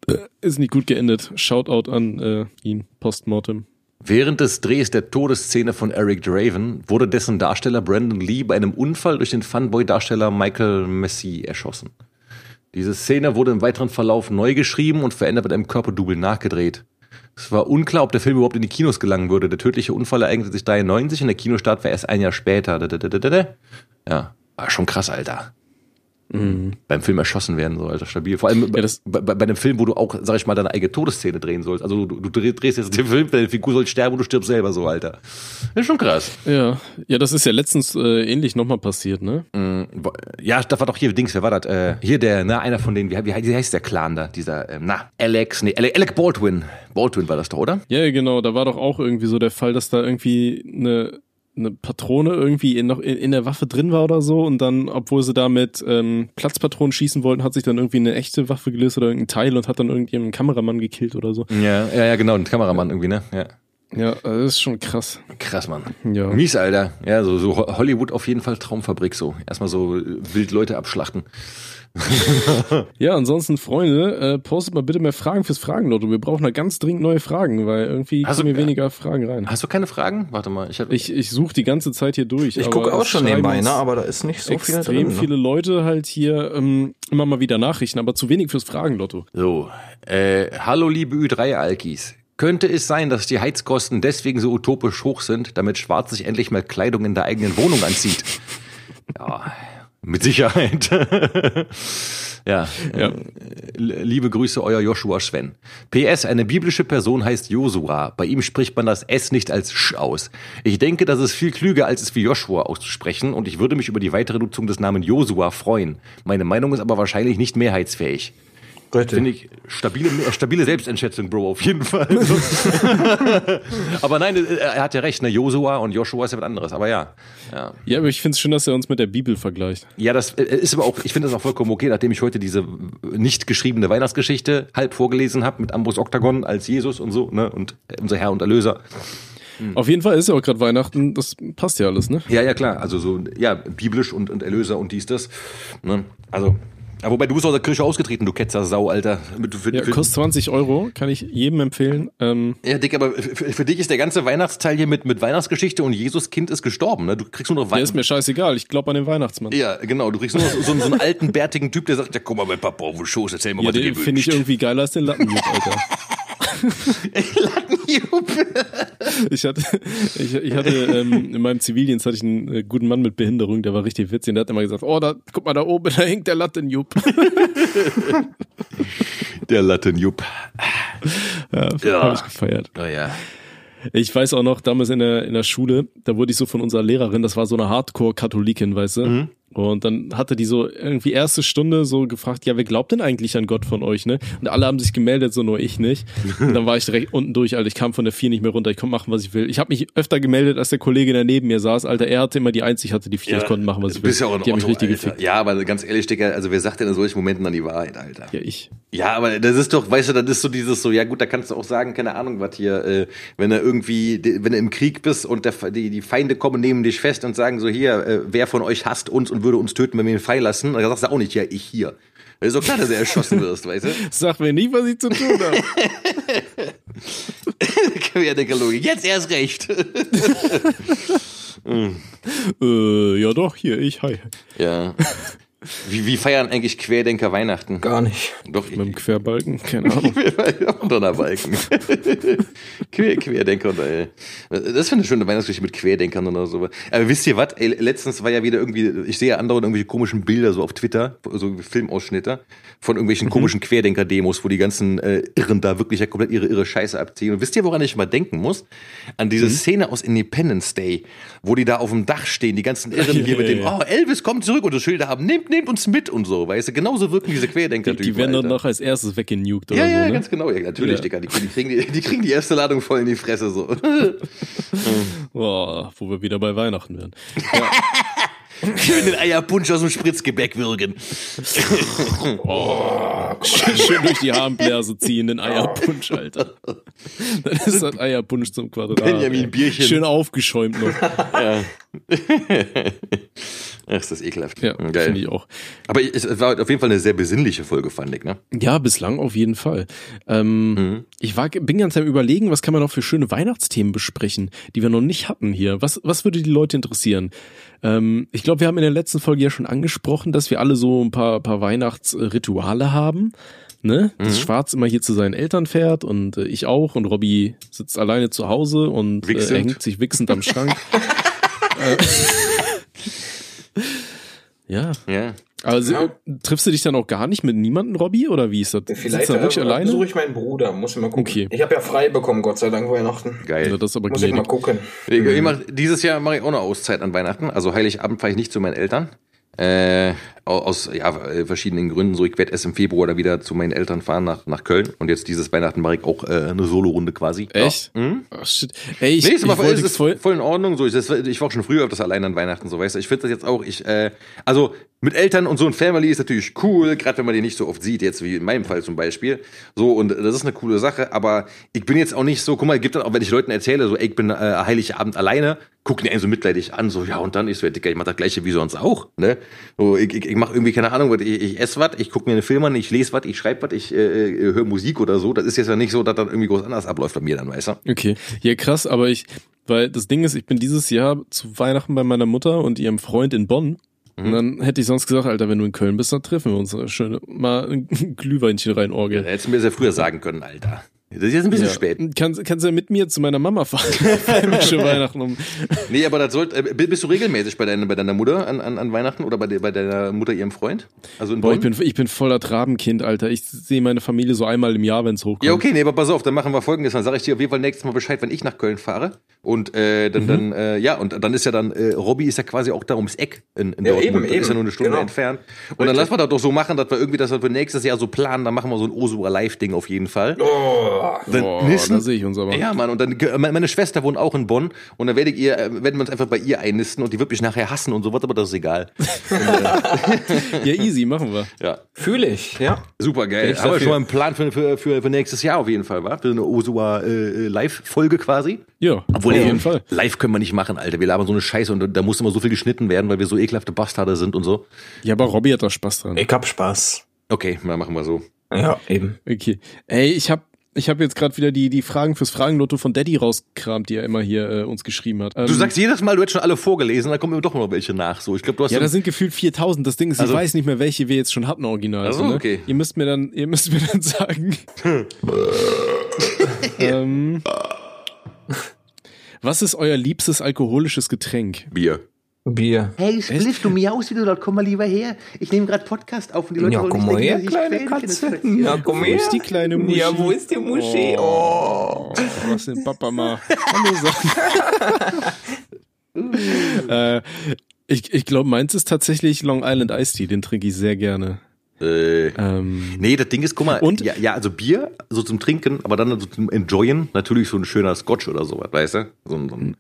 Äh, Ist nicht gut geendet. Shoutout an äh, ihn, postmortem. Während des Drehs der Todesszene von Eric Draven wurde dessen Darsteller Brandon Lee bei einem Unfall durch den Funboy-Darsteller Michael Messi erschossen. Diese Szene wurde im weiteren Verlauf neu geschrieben und verändert mit einem Körperdouble nachgedreht. Es war unklar, ob der Film überhaupt in die Kinos gelangen würde. Der tödliche Unfall ereignete sich 93 und der Kinostart war erst ein Jahr später. Ja, war schon krass, Alter. Beim Film erschossen werden, so, Alter, stabil. Vor allem bei, das- bei, bei einem Film, wo du auch, sag ich mal, deine eigene Todesszene drehen sollst. Also du, du dreh- drehst jetzt den Film, deine Figur soll sterben und du stirbst selber so, Alter. ist schon krass. Ja, ja, das ist ja letztens äh, ähnlich nochmal passiert, ne? Ja, das war doch hier, Dings, wer war das? Äh, hier der, na, einer von denen, wie, wie, wie heißt der Clan da? Dieser, ähm, na, Alex, nee, Alec, Alec Baldwin. Baldwin war das doch, oder? Ja, genau, da war doch auch irgendwie so der Fall, dass da irgendwie eine, eine Patrone irgendwie in, noch in, in der Waffe drin war oder so und dann, obwohl sie da mit ähm, Platzpatronen schießen wollten, hat sich dann irgendwie eine echte Waffe gelöst oder irgendein Teil und hat dann irgendjemanden Kameramann gekillt oder so. Ja, ja, ja, genau, ein Kameramann irgendwie, ne? Ja. Ja, das ist schon krass. Krass, Mann. Ja. Mies, Alter. Ja, so, so Ho- Hollywood auf jeden Fall Traumfabrik so. Erstmal so äh, wild Leute abschlachten. Ja, ansonsten, Freunde, äh, postet mal bitte mehr Fragen fürs Fragenlotto. Wir brauchen da ganz dringend neue Fragen, weil irgendwie Also, kommen ja. weniger Fragen rein. Hast du keine Fragen? Warte mal, ich hab, Ich, ich suche die ganze Zeit hier durch. Ich gucke auch schon nebenbei, ne? aber da ist nicht so viel extrem drin. Ne? viele Leute halt hier ähm, immer mal wieder Nachrichten, aber zu wenig fürs Fragenlotto. So, äh, hallo liebe Ü3-Alkis. Könnte es sein, dass die Heizkosten deswegen so utopisch hoch sind, damit Schwarz sich endlich mal Kleidung in der eigenen Wohnung anzieht? Ja, mit Sicherheit. ja, Ja. Äh, liebe Grüße, euer Joshua Sven. PS, eine biblische Person heißt Josua. Bei ihm spricht man das S nicht als Sch aus. Ich denke, das ist viel klüger, als es wie Joshua auszusprechen und ich würde mich über die weitere Nutzung des Namen Josua freuen. Meine Meinung ist aber wahrscheinlich nicht mehrheitsfähig. Finde ich stabile, äh, stabile Selbsteinschätzung, Bro, auf jeden Fall. aber nein, äh, er hat ja recht, ne? Josua und Joshua ist ja was anderes. Aber ja. Ja, Ja, aber ich finde es schön, dass er uns mit der Bibel vergleicht. ja das äh, ist aber auch, ich finde das auch vollkommen okay, nachdem ich heute diese nicht geschriebene Weihnachtsgeschichte halb vorgelesen habe mit Ambros Oktagon als Jesus und so, ne? Und unser Herr und Erlöser. Auf jeden Fall ist ja auch gerade Weihnachten, das passt ja alles, ne? Ja, ja, klar. Also so, ja, biblisch und, und Erlöser und dies, das. Ne? Also, Aber wobei du bist aus der Kirche ausgetreten, du Ketzer Sau, Alter. Mit- Für, Ja, für, kostet 20 Euro, kann ich jedem empfehlen. Ähm, ja, Dick, aber für, für dich ist der ganze Weihnachtsteil hier mit, mit Weihnachtsgeschichte und Jesuskind ist gestorben, ne? Du kriegst nur noch der ist Weihnachten. mir scheißegal, ich glaube an den Weihnachtsmann. Ja, genau. Du kriegst nur noch so, so einen alten, bärtigen Typ, der sagt, ja, guck mal, mein Papa auf den Schoß, erzähl mal, Ja, was du den dir finde ich wünschst. irgendwie geiler als den Lattenjupp, Alter. Ich hatte, ich, ich hatte ähm, in meinem Zivildienst hatte ich einen äh, guten Mann mit Behinderung, der war richtig witzig und der hat immer gesagt, oh, da, guck mal da oben, da hängt der Lattenjupp. Der Lattenjupp. Ja, Ja. habe ich gefeiert. Oh ja. Ich weiß auch noch, damals in der, in der Schule, da wurde ich so von unserer Lehrerin, das war so eine Hardcore-Katholikin, weißt du? Mhm. Und dann hatte die so irgendwie erste Stunde so gefragt, ja, wer glaubt denn eigentlich an Gott von euch, ne? Und alle haben sich gemeldet, so nur ich nicht. Und dann war ich direkt unten durch, Alter. Ich kam von der 4 nicht mehr runter, ich konnte machen, was ich will. Ich habe mich öfter gemeldet, als der Kollege, der neben mir saß, Alter. Er hatte immer die Eins, ich hatte die 4, ich konnte machen, was ich Du will. bist ja auch ein die Otto, richtig gefickt. Ja, aber ganz ehrlich, Dicker, also wer sagt denn in solchen Momenten dann die Wahrheit, Alter? Ja, ich. Ja, aber das ist doch, weißt du, das ist so dieses so, ja gut, da kannst du auch sagen, keine Ahnung, was hier, äh, wenn du irgendwie, wenn du im Krieg bist und der, die, die Feinde kommen, nehmen dich fest und sagen so, hier, äh, wer von euch hasst uns und würde uns töten, wenn wir ihn frei lassen, dann sagst du auch nicht, ja, ich hier. Das ist doch klar, dass du erschossen wirst, weißt du? Sag mir nicht, was ich zu tun habe. Querdenkerlogik, jetzt erst recht. äh, ja doch, hier, ich, hi. ja. Wie, wie feiern eigentlich Querdenker Weihnachten? Gar nicht. Doch, Mit dem Querbalken, keine Ahnung. Donnerbalken. Quer, Querdenker und ey. Das finde ich schon eine Weihnachtsgeschichte mit Querdenkern oder so. Aber wisst ihr was? Ey, letztens war ja wieder irgendwie, ich sehe ja andauernd irgendwelche komischen Bilder so auf Twitter, so Filmausschnitte von irgendwelchen komischen Querdenker-Demos, wo die ganzen äh, Irren da wirklich ja komplett ihre irre Scheiße abziehen. Und wisst ihr, woran ich mal denken muss? An diese Szene aus Independence Day, wo die da auf dem Dach stehen, die ganzen Irren Ja, hier mit ja, dem, ja. oh, Elvis kommt zurück und das Schilder haben, nehmt, nehmt uns mit und so, weißt du? Genauso wirken diese Die, Querdenker-Typen. die werden dann noch als erstes weggenugt oder Ja, so, ja, ne? ganz genau. Ja, natürlich, Ja. Digga. Die, die, kriegen die, die kriegen die erste Ladung voll in die Fresse so. Boah, wo wir wieder bei Weihnachten wären. Schön den Eierpunsch aus dem Spritzgebäck würgen. Schön, schön durch die Harnblase ziehen, den Eierpunsch, Alter. Dann ist das Eierpunsch zum Quadrat. Benjamin. Bierchen. Schön aufgeschäumt noch. Ach, ist das ekelhaft. Ja, Geil. finde ich auch. Aber es war auf jeden Fall eine sehr besinnliche Folge, fand ich, ne? Ja, bislang auf jeden Fall. Ähm, Ich war, bin ganz am überlegen, was kann man noch für schöne Weihnachtsthemen besprechen, die wir noch nicht hatten hier. Was, was würde die Leute interessieren? Ähm, ich glaube, wir haben in der letzten Folge ja schon angesprochen, dass wir alle so ein paar, paar Weihnachtsrituale haben. Ne? Das Schwarz immer hier zu seinen Eltern fährt und äh, ich auch und Robby sitzt alleine zu Hause und äh, hängt sich wichsend am Schrank. äh, ja. Ja. Also Ja. triffst du dich dann auch gar nicht mit niemandem, Robby, oder wie ist das? Vielleicht da wirklich äh, alleine? besuche ich meinen Bruder, muss ich mal gucken. Okay. Ich habe ja frei bekommen, Gott sei Dank, Weihnachten. Geil. Ja, das ist aber Muss ich mal gnädig. gucken. Ich, ich mach, dieses Jahr mache ich auch eine Auszeit an Weihnachten. Also Heiligabend fahre ich nicht zu meinen Eltern. Äh, aus ja, verschiedenen Gründen. So, ich werde erst im Februar da wieder zu meinen Eltern fahren nach, nach Köln. Und jetzt dieses Weihnachten mache ich auch äh, eine Solo-Runde quasi. Echt? Ja. Mhm. Ach, shit. Ey, ich, Nee, ist ich voll, ist voll, voll in Ordnung. So, ich, das, ich war auch schon früher öfters allein an Weihnachten, so weißt du. Ich finde das jetzt auch, ich, äh, also mit Eltern und so ein Family ist natürlich cool, gerade wenn man die nicht so oft sieht, jetzt wie in meinem Fall zum Beispiel. So, und das ist eine coole Sache, aber ich bin jetzt auch nicht so, guck mal, gibt dann auch, wenn ich Leuten erzähle, so, ey, ich bin äh, Heiligabend alleine, gucken die einen so mitleidig an, so, ja, und dann ist so, Dicker, ich mach das gleiche wie sonst auch, ne? So, ich, ich, ich mach irgendwie, keine Ahnung, ich, ich esse was, ich gucke mir einen Film an, ich lese was, ich schreibe was, ich äh, äh, höre Musik oder so. Das ist jetzt ja nicht so, dass dann irgendwie groß anders abläuft bei mir dann, weißt du? Okay. Ja, krass, aber ich, weil das Ding ist, ich bin dieses Jahr zu Weihnachten bei meiner Mutter und ihrem Freund in Bonn. Mhm. Und dann hätte ich sonst gesagt, Alter, wenn du in Köln bist, dann treffen wir uns schön mal ein Glühweinchen rein, Orgel. hättest du mir sehr früher sagen können, Alter. Das ist jetzt ein bisschen Ja. spät. Kannst, kannst du ja mit mir zu meiner Mama fahren? Heimische Weihnachten um. Nee, aber das sollte, äh, bist du regelmäßig bei deiner, bei deiner Mutter an, an, an Weihnachten oder bei, der, bei deiner Mutter ihrem Freund? Also in Boah, ich bin, ich bin voller Trabenkind, Alter. Ich sehe meine Familie so einmal im Jahr, wenn's hochkommt. ja, okay, nee, aber pass auf, dann machen wir folgendes. Dann sage ich dir auf jeden Fall nächstes Mal Bescheid, wenn ich nach Köln fahre. Und äh, Mhm. dann, dann äh, ja, und dann ist ja dann, äh, Robby ist ja quasi auch da ums Eck in, in Ja, Dortmund. eben, das ist eben. ja nur eine Stunde Genau. entfernt. Und dann lassen wir das doch so machen, dass wir irgendwie das für nächstes Jahr so planen. Dann machen wir so ein Osua Live-Ding auf jeden Fall. Oh, Dann Boah, nissen- da sehe ich uns aber. Ja, Mann, und dann äh, meine Schwester wohnt auch in Bonn und dann werde ich ihr, äh, werden wir uns einfach bei ihr einnisten und die wird mich nachher hassen und so wird, aber das ist egal. Ja, easy, machen wir. Ja. fühle ich, ja. Super geil. Dafür. schon mal einen Plan für, für, für, für nächstes Jahr auf jeden Fall, wa? Für eine Osua äh, Live-Folge quasi. Ja, Obwohl, auf jeden Fall. live können wir nicht machen, Alter. Wir labern so eine Scheiße und da muss immer so viel geschnitten werden, weil wir so ekelhafte Bastarde sind und so. Ja, aber Robby hat da Spaß dran. Ich hab Spaß. Okay, mal machen wir so. Ja, eben. Okay. Ey, ich hab ich hab jetzt gerade wieder die, die Fragen fürs Fragenlotto von Daddy rausgekramt, die er immer hier äh, uns geschrieben hat. Du Ähm, sagst jedes Mal, du hättest schon alle vorgelesen, dann kommen immer doch noch welche nach. So, ich glaube, du hast ja, da sind gefühlt 4000. Das Ding ist, Also- ich weiß nicht mehr, welche wir jetzt schon hatten original. Ach so, so, ne? okay. Ihr müsst mir dann, ihr müsst mir dann sagen. ähm, was ist euer liebstes alkoholisches Getränk? Bier. Bier. Hey, Spliff, du miaust wieder dort, komm mal lieber her. Ich nehme gerade Podcast auf und die Leute Ja, wollen komm nicht mal her, denken, kleine kenne. Katze. Ja, komm Wo her. ist die kleine Muschi? Ja, wo ist die Muschi? Oh. Oh, was denn Papa mal Hallo sagen. äh, ich ich glaube, meins ist tatsächlich Long Island Iced Tea. Den trinke ich sehr gerne. Äh, Ähm, nee, das Ding ist, guck mal, Und? ja, ja, also Bier, so zum Trinken, aber dann so zum Enjoyen, natürlich so ein schöner Scotch oder sowas, weißt du? So so ein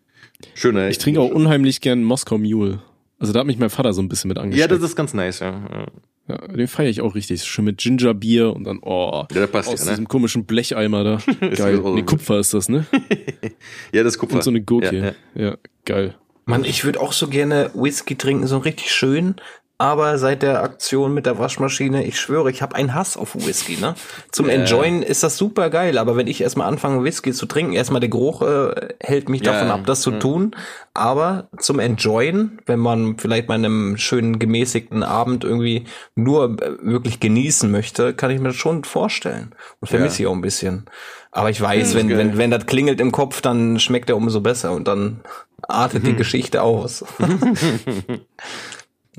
schöner. ich trinke auch unheimlich gern Moskau Mule. Also da hat mich mein Vater so ein bisschen mit Ja, angesteckt. das ist ganz nice, ja. ja. Ja, den feiere ich auch richtig. Schön mit Gingerbier und dann, oh, Ja, das passt aus ja, ne? diesem komischen Blecheimer da. Geil. Nee. Kupfer ist das, ne? Ja, das ist Kupfer. Und so eine Gurke. Ja, Ja, ja. geil. Mann, ich würde auch so gerne Whisky trinken, so richtig schön. Aber seit der Aktion mit der Waschmaschine, ich schwöre, ich habe einen Hass auf Whisky. Ne? Zum Enjoyen ist das super geil, aber wenn ich erstmal anfange, Whisky zu trinken, erstmal der Geruch äh, hält mich Ja, davon ja. ab, das zu tun. Aber zum Enjoyen, wenn man vielleicht mal einem schönen gemäßigten Abend irgendwie nur äh, wirklich genießen möchte, kann ich mir das schon vorstellen. Und vermisse ich auch ein bisschen. Aber ich weiß, wenn, geil. wenn, wenn das klingelt im Kopf, dann schmeckt er umso besser und dann artet die Geschichte aus.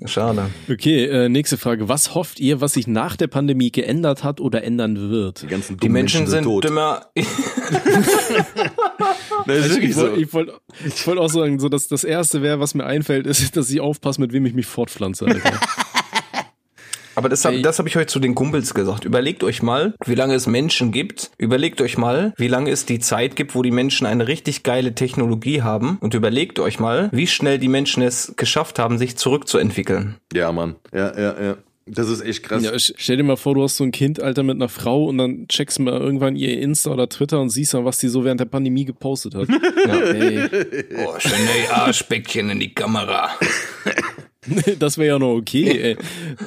Schade. Okay, äh, nächste Frage. Was hofft ihr, was sich nach der Pandemie geändert hat oder ändern wird? Die ganzen Die dummen Menschen sind tot. dümmer. Das ist Also wirklich ich so. wollte ich wollt, ich wollt auch sagen, so dass das erste wäre, was mir einfällt, ist, dass ich aufpasse, mit wem ich mich fortpflanze, Alter. Aber das habe Ey. das hab ich heute zu den Kumpels gesagt. Überlegt euch mal, wie lange es Menschen gibt. Überlegt euch mal, wie lange es die Zeit gibt, wo die Menschen eine richtig geile Technologie haben. Und überlegt euch mal, wie schnell die Menschen es geschafft haben, sich zurückzuentwickeln. Ja, Mann. Ja, ja, ja. Das ist echt krass. Ja, stell dir mal vor, du hast so ein Kind, Alter, mit einer Frau und dann checkst du mal irgendwann ihr Insta oder Twitter und siehst dann, was die so während der Pandemie gepostet hat. ja, ey, Oh, schöne Arschbäckchen in die Kamera. das wäre ja noch okay, ey.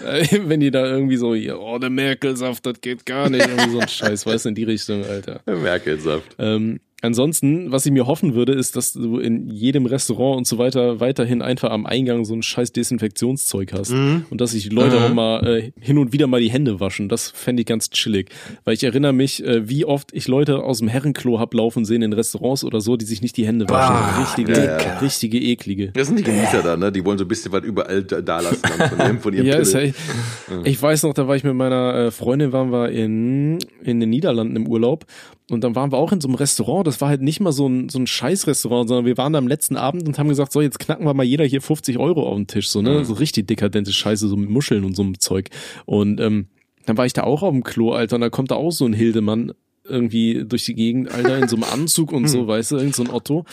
Äh, Wenn die da irgendwie so, oh, der Merkelsaft, das geht gar nicht. Irgendwie so ein Scheiß, weißt du, in die Richtung, Alter. Merkelsaft. Ähm, ansonsten, was ich mir hoffen würde, ist, dass du in jedem Restaurant und so weiter weiterhin einfach am Eingang so ein scheiß Desinfektionszeug hast. Und dass sich die Leute auch mal äh, hin und wieder mal die Hände waschen. Das fände ich ganz chillig. Weil ich erinnere mich, äh, wie oft ich Leute aus dem Herrenklo hab laufen sehen in Restaurants oder so, die sich nicht die Hände waschen. Bah, richtige, Dicker. richtige eklige. Das sind die Genießer da, ne? Die wollen so ein bisschen was überall da, lassen von, ihrem- von ihrem Ja, ist ja, ich, ich weiß noch, da war ich mit meiner äh, Freundin, waren wir in, in den Niederlanden im Urlaub und dann waren wir auch in so einem Restaurant, das war halt nicht mal so ein, so ein Scheißrestaurant, sondern wir waren da am letzten Abend und haben gesagt, so, jetzt knacken wir mal jeder hier 50 Euro auf den Tisch, so, ne, so richtig dekadente Scheiße, so mit Muscheln und so einem Zeug. Und, ähm, dann war ich da auch auf dem Klo, Alter, und da kommt da auch so ein Hildemann irgendwie durch die Gegend, Alter, in so einem Anzug und so, weißt du, irgend so ein Otto.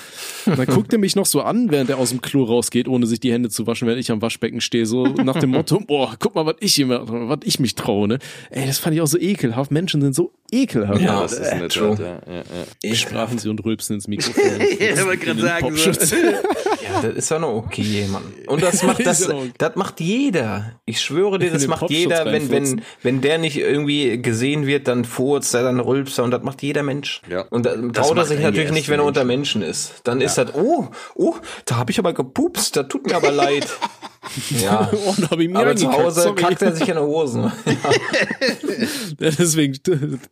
Und dann guckt er mich noch so an, während er aus dem Klo rausgeht, ohne sich die Hände zu waschen, während ich am Waschbecken stehe, so nach dem Motto, boah, guck mal, was ich immer, was ich mich traue, ne? Ey, das fand ich auch so ekelhaft. Menschen sind so ekelhaft. Ja, Das ist in der True. Tat, ja, ja, ja. Sprachen sie und rülpsen ins Mikrofon. Ja, wollte gerade sagen, Popschutz. Ja, das ist ja noch okay, Mann. Und das macht das, ja das macht jeder. Ich schwöre dir, das macht jeder, wenn, wenn, wenn der nicht irgendwie gesehen wird, dann furzt er, dann rülpst er und das macht jeder Mensch. Ja. Und da Das traut er sich natürlich nicht, wenn er unter Menschen. Ist. Dann ist das, oh, oh, da habe ich aber gepupst, das tut mir aber leid. Ja. Oh, da ich mir Aber zu Hause sorry. kackt er sich in die Hosen. Deswegen,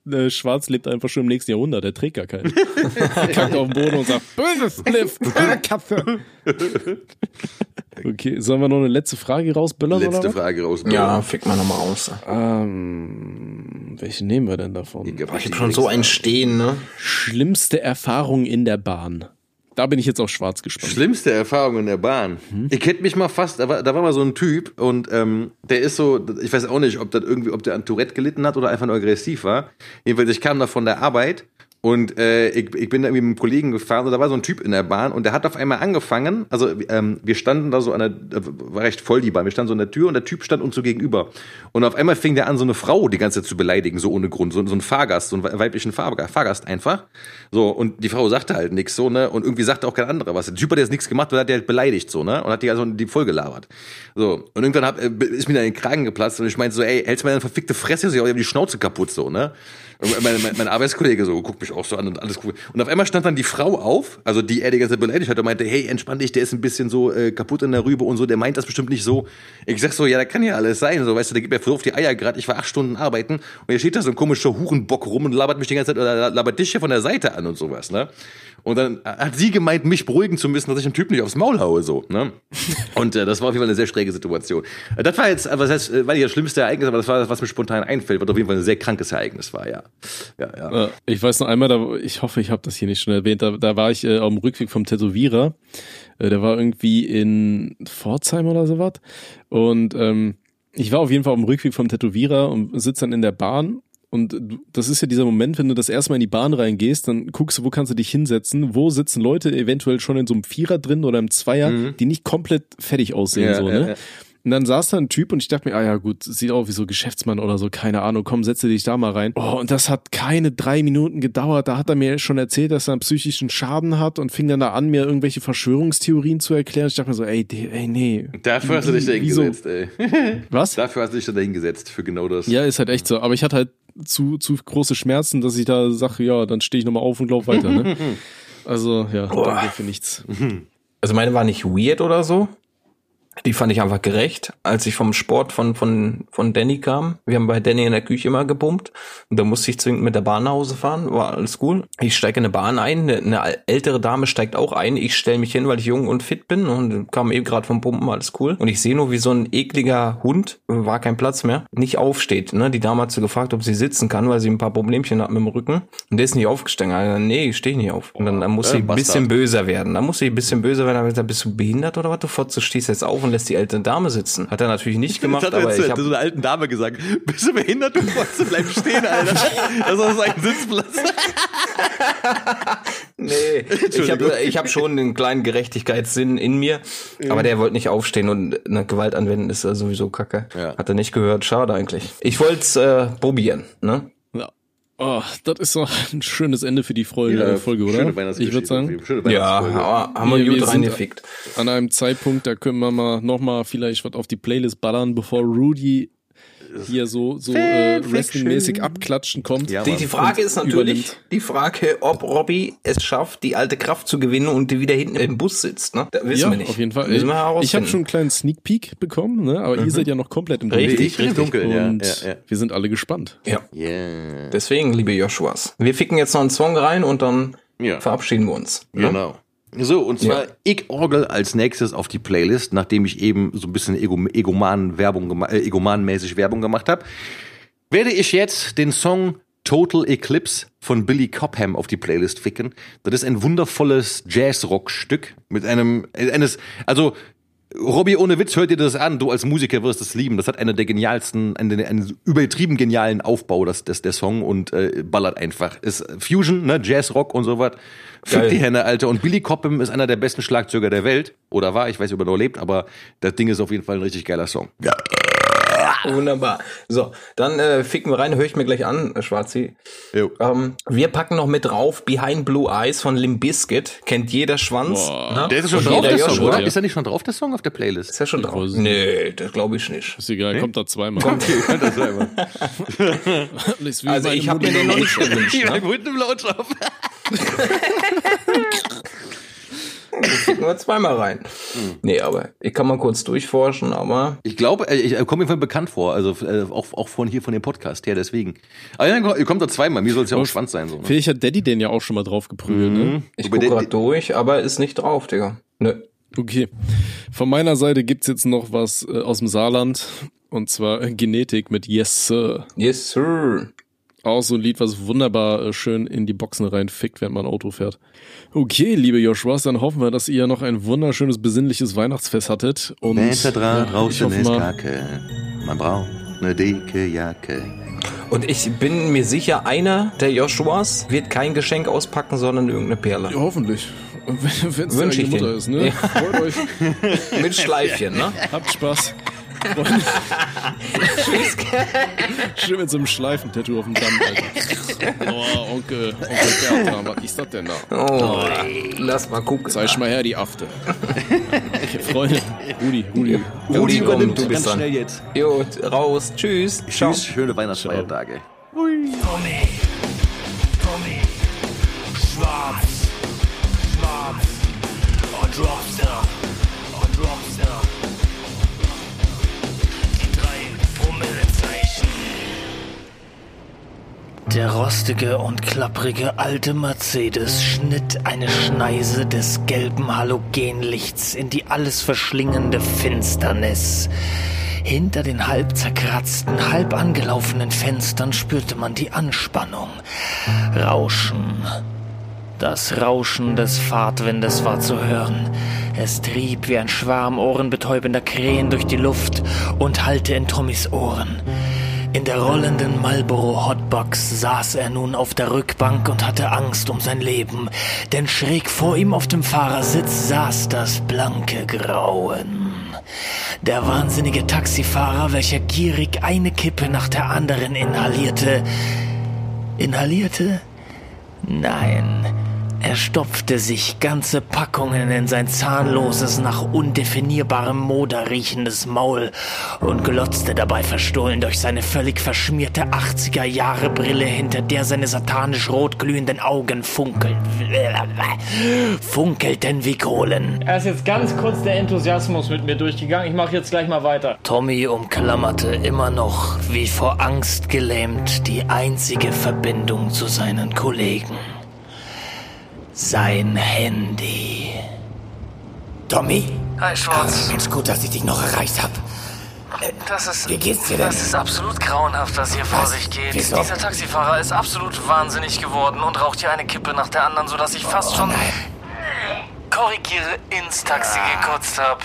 äh, Schwarz lebt einfach schon im nächsten Jahrhundert, der trägt gar keinen. Kackt auf den Boden und sagt, böses Lift, Katze. Okay, sollen wir noch eine letzte Frage rausböllern Letzte oder? Frage raus. Ja, fick mal nochmal aus. Ähm, welche nehmen wir denn davon? Ich hab schon so ein Stehen, ne? Schlimmste Erfahrung in der Bahn. Da bin ich jetzt auf Schwarz gespannt. Schlimmste Erfahrung in der Bahn. Ich hätte mich mal fast, da war, da war mal so ein Typ und ähm, der ist so, ich weiß auch nicht, ob das irgendwie, ob der an Tourette gelitten hat oder einfach nur aggressiv war. Jedenfalls, ich kam da von der Arbeit Und äh, ich, ich bin da irgendwie mit einem Kollegen gefahren und da war so ein Typ in der Bahn und der hat auf einmal angefangen, also ähm, wir standen da so an der, war recht voll die Bahn, wir standen so an der Tür und der Typ stand uns so gegenüber. Und auf einmal fing der an, so eine Frau die ganze Zeit zu beleidigen, so ohne Grund, so, so ein Fahrgast, so einen weiblichen Fahrgast, einfach. So, und die Frau sagte halt nichts so, ne? Und irgendwie sagte auch kein anderer was. Der Typ hat jetzt nichts gemacht und hat die halt beleidigt, so, ne? Und hat die also die voll gelabert. So, und irgendwann hab, äh, ist mir dann in den Kragen geplatzt und ich meinte so, ey, hältst mir deine verfickte Fresse, ich hab die Schnauze kaputt, so, ne? Und mein, mein, mein Arbeitskollege so guckt mich auch so an und alles cool. Und auf einmal stand dann die Frau auf, also die er die ganze Zeit beleidigt hat und meinte, hey, entspann dich, der ist ein bisschen so äh, kaputt in der Rübe und so, der meint das bestimmt nicht so. Ich sag so, ja, da kann ja alles sein, so, weißt du, der gibt mir voll auf die Eier gerade, ich war acht Stunden arbeiten und hier steht da so ein komischer Hurenbock rum und labert mich die ganze Zeit, oder labert dich hier von der Seite an und sowas, ne? Und dann hat sie gemeint, mich beruhigen zu müssen, dass ich dem Typ nicht aufs Maul haue, so, ne? Und äh, das war auf jeden Fall eine sehr schräge Situation. Äh, Das war jetzt, äh, was heißt, äh, war nicht das schlimmste Ereignis, aber das war das, was mir spontan einfällt, was auf jeden Fall ein sehr krankes Ereignis war, ja. Ja, ja. Ich weiß noch einmal, da, ich hoffe, ich habe das hier nicht schon erwähnt, da, da war ich äh, auf dem Rückweg vom Tätowierer. Äh, der war irgendwie in Pforzheim oder sowas. Und ähm, ich war auf jeden Fall auf dem Rückweg vom Tätowierer und sitze dann in der Bahn. Und das ist ja dieser Moment, wenn du das erste Mal in die Bahn reingehst, dann guckst du, wo kannst du dich hinsetzen, wo sitzen Leute eventuell schon in so einem Vierer drin oder im Zweier, die nicht komplett fertig aussehen, Ja, so, ja, ne? ja. Und dann saß da ein Typ und ich dachte mir, ah ja gut, sieht auch wie so Geschäftsmann oder so, keine Ahnung, komm, setze dich da mal rein. Oh, und das hat keine drei Minuten gedauert. Da hat er mir schon erzählt, dass er einen psychischen Schaden hat und fing dann da an, mir irgendwelche Verschwörungstheorien zu erklären. Ich dachte mir so, ey, ey, nee. Dafür hast du dich da hingesetzt, ey. Was? Dafür hast du dich da hingesetzt, für genau das. Ja, ist halt echt so. Aber ich hatte halt zu, zu große Schmerzen, dass ich da sage, ja, dann stehe ich nochmal auf und lauf weiter. Ne? Also, ja, danke für nichts. Also meine war nicht weird oder so. Die fand ich einfach gerecht, als ich vom Sport von, von, von Danny kam. Wir haben bei Danny in der Küche immer gepumpt. Und da musste ich zwingend mit der Bahn nach Hause fahren. War alles cool. Ich steige in eine Bahn ein. Eine, eine ältere Dame steigt auch ein. Ich stelle mich hin, weil ich jung und fit bin. Und kam eben gerade vom Pumpen, alles cool. Und ich sehe nur, wie so ein ekliger Hund, war kein Platz mehr, nicht aufsteht. Ne? Die Dame hat so gefragt, ob sie sitzen kann, weil sie ein paar Problemchen hat mit dem Rücken. Und der ist nicht aufgestanden. Also, nee, ich stehe nicht auf. Und dann, dann muss Ja, sie ein Bastard. bisschen böser werden. Da muss ich ein bisschen böser werden. Da ich bist du behindert oder was? Du Fotze, stehst jetzt auf und lässt die ältere Dame sitzen. Hat er natürlich nicht gemacht, das hat er aber jetzt ich zu so habe einer alten Dame gesagt. Bist du behindert? Du Fotze, bleib stehen, Alter. Das ist ein Sitzplatz. nee, ich habe ich hab schon einen kleinen Gerechtigkeitssinn in mir, aber der wollte nicht aufstehen und eine Gewalt anwenden ist sowieso Kacke. Ja. Hat er nicht gehört, schade eigentlich. Ich wollte es äh, probieren, ne? Oh, das ist doch ein schönes Ende für die Folge, Ja, Folge oder? schöne Weihnachtsgeschichte. Ich würde sagen, Schöne Ja, Weihnachtsfolge. haben wir, Wir- gut reingefickt. an einem Zeitpunkt, da können wir mal nochmal vielleicht was auf die Playlist ballern, bevor Rudy hier so, so äh, Wrestling-mäßig abklatschen kommt. Ja, Die, die Frage ist natürlich übernimmt. die Frage, ob Robbie es schafft, die alte Kraft zu gewinnen und die wieder hinten im Bus sitzt. Ne? Da wissen ja, wir nicht. auf jeden Fall. Müssen wir ich habe schon einen kleinen Sneak Peek bekommen, ne? aber ihr seid ja noch komplett im Richtig, Dunkeln. Im Dunkeln, ja. Und ja, ja. wir sind alle gespannt. Ja. Yeah. Deswegen, liebe Joshuas, wir ficken jetzt noch einen Song rein und dann Ja. verabschieden wir uns. ne? Genau. So, und zwar Ja. ich orgel als nächstes auf die Playlist, nachdem ich eben so ein bisschen Ego Egoman-Werbung äh, Egoman-mäßig Werbung gemacht habe, werde ich jetzt den Song Total Eclipse von Billy Cobham auf die Playlist ficken. Das ist ein wundervolles Jazz-Rock-Stück mit einem, eines, also, Robby, ohne Witz, hört dir das an. Du als Musiker wirst es lieben. Das hat eine der genialsten, einen, einen übertrieben genialen Aufbau, das, das, der Song und äh, ballert einfach. Ist Fusion, ne, Jazz, Rock und so was. Fick die Hände, Alter. Und Billy Cobham ist einer der besten Schlagzeuger der Welt. Oder war, ich weiß nicht, ob er noch lebt, aber das Ding ist auf jeden Fall ein richtig geiler Song. Ja. Wunderbar. So, dann äh, ficken wir rein, höre ich mir gleich an, äh, Schwarzi. Jo. Ähm, wir packen noch mit drauf Behind Blue Eyes von Limp Bizkit. Kennt jeder Schwanz. Boah. ne? Der ist schon drauf, der Song, oder? Ist er nicht schon drauf, der Song auf der Playlist? Ist ja schon drauf. Nee, das glaube ich nicht. Ist egal, kommt da zweimal. das selber. Ist wie Also ich habe mir den noch nicht gewünscht. Ne? gut im Laut wir zweimal rein. Nee, aber ich kann mal kurz durchforschen, aber Ich glaube, äh, ich komme mir von bekannt vor, also äh, auch, auch von hier von dem Podcast her, deswegen. Aber ja, ihr kommt da zweimal, mir soll es ja auch Schwanz sein. So, ne? Vielleicht hat Daddy den ja auch schon mal drauf geprügelt, ne? ich Wobei gucke der- gerade durch, aber ist nicht drauf, Digga. Nö. Okay. Von meiner Seite gibt's jetzt noch was äh, aus dem Saarland. Und zwar äh, Genetik mit Yes Sir. Yes, sir. Auch so ein Lied, was wunderbar äh, schön in die Boxen reinfickt, während man Auto fährt. Okay, liebe Joshuas, dann hoffen wir, dass ihr noch ein wunderschönes, besinnliches Weihnachtsfest hattet. Und Winter dran, ja, ich draußen hoffe ist mal, Kacke. Man braucht eine dicke Jacke. Und ich bin mir sicher, einer der Joshuas wird kein Geschenk auspacken, sondern irgendeine Perle. Ja, hoffentlich. Wenn es deine ich Mutter dir. ist, ne? Ja. Freut euch. Mit Schleifchen, ne? Habt Spaß. Freunde. Schön mit so einem Schleifentattoo auf dem Damm, Alter. Oh, Onkel, Onkel Bertram, was ist das denn da? Oh, lass mal gucken. Zeig mal her die Afte. Okay, Freunde, Rudi, Rudi. Rudi übernimmt kommt, du bist ganz dran. schnell jetzt. Jo, raus. Tschüss. Ciao. Tschüss, schöne Weihnachtsfeiertage. Tommy, Tommy, schwarz, schwarz und Rockstar, Der rostige und klapprige alte Mercedes schnitt eine Schneise des gelben Halogenlichts in die alles verschlingende Finsternis. Hinter den halb zerkratzten, halb angelaufenen Fenstern spürte man die Anspannung. Rauschen. Das Rauschen des Fahrtwindes war zu hören. Es trieb wie ein Schwarm ohrenbetäubender Krähen durch die Luft und hallte in Tommys Ohren. In der rollenden Marlboro Hotbox saß er nun auf der Rückbank und hatte Angst um sein Leben, denn schräg vor ihm auf dem Fahrersitz saß das blanke Grauen. Der wahnsinnige Taxifahrer, welcher gierig eine Kippe nach der anderen inhalierte. Inhalierte? Nein. Er stopfte sich ganze Packungen in sein zahnloses, nach undefinierbarem Moder riechendes Maul und glotzte dabei verstohlen durch seine völlig verschmierte 80er-Jahre-Brille, hinter der seine satanisch rot glühenden Augen funkeln, funkelten wie Kohlen. Er ist jetzt ganz kurz der Enthusiasmus mit mir durchgegangen. Ich mache jetzt gleich mal weiter. Tommy umklammerte immer noch, wie vor Angst gelähmt, die einzige Verbindung zu seinen Kollegen. Sein Handy. Tommy? Hi, Schwarz. Mensch, gut, dass ich dich noch erreicht habe. Das ist, Wie geht's dir denn? das ist absolut grauenhaft, was hier vor Was? sich geht. Wieso? Dieser Taxifahrer ist absolut wahnsinnig geworden und raucht hier eine Kippe nach der anderen, sodass ich fast schon Oh nein. Korrigiere ins Taxi gekotzt habe.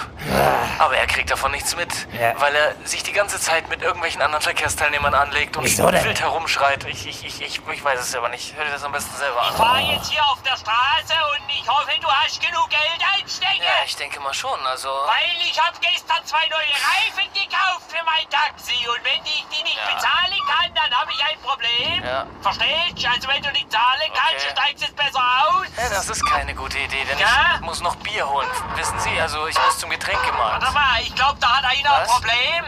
Aber er kriegt davon nichts mit, Ja. weil er sich die ganze Zeit mit irgendwelchen anderen Verkehrsteilnehmern anlegt und wild herumschreit. Ich, ich, ich, ich, ich weiß es aber nicht. Hör dir das am besten selber an. fahr jetzt hier auf der Straße und ich hoffe, du hast genug Geld einstecken. Ja, ich denke mal schon. Also, Weil ich habe gestern zwei neue Reifen gekauft für mein Taxi und wenn ich die nicht Ja. bezahlen kann, dann habe ich ein Problem. Ja. Verstehst du? Also wenn du nicht zahlen kannst, Okay. steigst du es besser aus. ja, das ist keine gute Idee, denn Ja? ich muss noch Bier holen. Wissen Sie, also ich muss zum Getränkemarkt. Warte mal, ich glaube, da hat einer ein Was? Problem.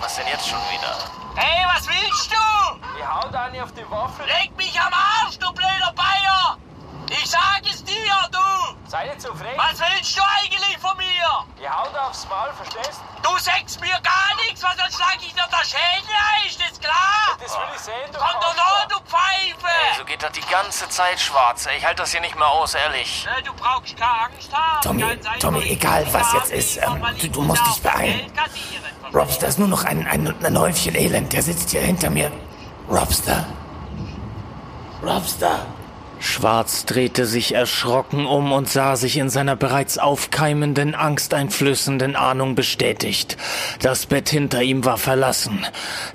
Was denn jetzt schon wieder? Hey, was willst du? Ihr haut eine auf die Waffel. Leg mich am Arsch, du blöder Bayer. Ich sag es dir, du. Seid ihr zu frech? Was willst du eigentlich von mir? Ihr haut aufs Maul, verstehst Du sagst mir gar nichts, was sonst schlag ich dir der Schädel ein, ist das klar? Das will ich sehen, du Komm doch noch, du Pfeife! Ey, so geht das die ganze Zeit schwarz. ey. Ich halte das hier nicht mehr aus, ehrlich. Ne, Du brauchst keine Angst haben. Tommy, Tommy, egal, was jetzt ist, ähm, du- du nicht musst dich das beeilen. Robster ist nur noch ein, ein, ein Häufchen Elend. Der sitzt hier hinter mir. Robster. Robster. Schwarz drehte sich erschrocken um und sah sich in seiner bereits aufkeimenden, angsteinflößenden Ahnung bestätigt. Das Bett hinter ihm war verlassen.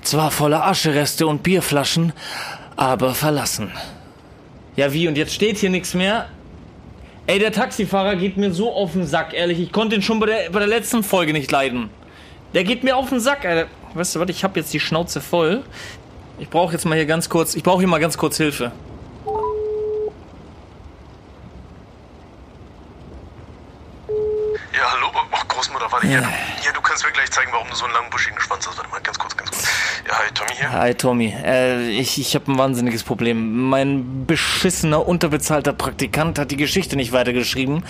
Zwar voller Aschereste und Bierflaschen, aber verlassen. Ja, wie? Und jetzt steht hier nichts mehr? Ey, der Taxifahrer geht mir so auf den Sack, ehrlich. Ich konnte ihn schon bei der, bei der letzten Folge nicht leiden. Der geht mir auf den Sack, Alter. Weißt du was, ich habe jetzt die Schnauze voll. Ich brauche jetzt mal hier ganz kurz, ich brauche hier mal ganz kurz Hilfe. Ja, hallo, oh, Großmutter, warte hier. Ja, du kannst mir gleich zeigen, warum du so einen langen buschigen Schwanz hast. Warte mal, ganz kurz, ganz kurz. Ja, hi, Tommy hier. Hi Tommy, äh, ich, ich habe ein wahnsinniges Problem. Mein beschissener, unterbezahlter Praktikant hat die Geschichte nicht weitergeschrieben.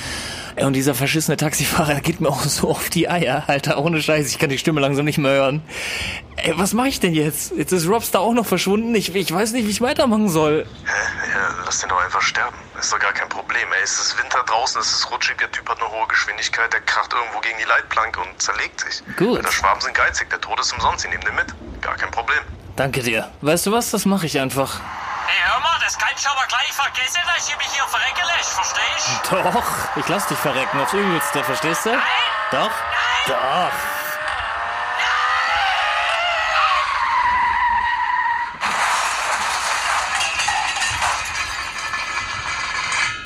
Äh, Und dieser verschissene Taxifahrer der geht mir auch so auf die Eier, Alter. Ohne Scheiß, ich kann die Stimme langsam nicht mehr hören. Ey, was mache ich denn jetzt? Jetzt ist Robster auch noch verschwunden. Ich, ich weiß nicht, wie ich weitermachen soll. Hä? Ja, lass den doch einfach sterben. Ist doch gar kein Problem. Ey, es ist Winter draußen, es ist rutschig, der Typ hat eine hohe Geschwindigkeit, der kracht irgendwo gegen die Leitplanke und zerlegt sich. Gut. Alter, Schwaben sind geizig, der Tod ist umsonst, sie nehmen den mit. Gar kein Problem. Danke dir. Weißt du was? Das mache ich einfach. Hey, hör mal, das kannst du aber gleich vergessen, dass ich mich hier verrecken lässt, verstehst du? Doch, ich lass dich verrecken aufs Übelste, verstehst du? Doch? Doch.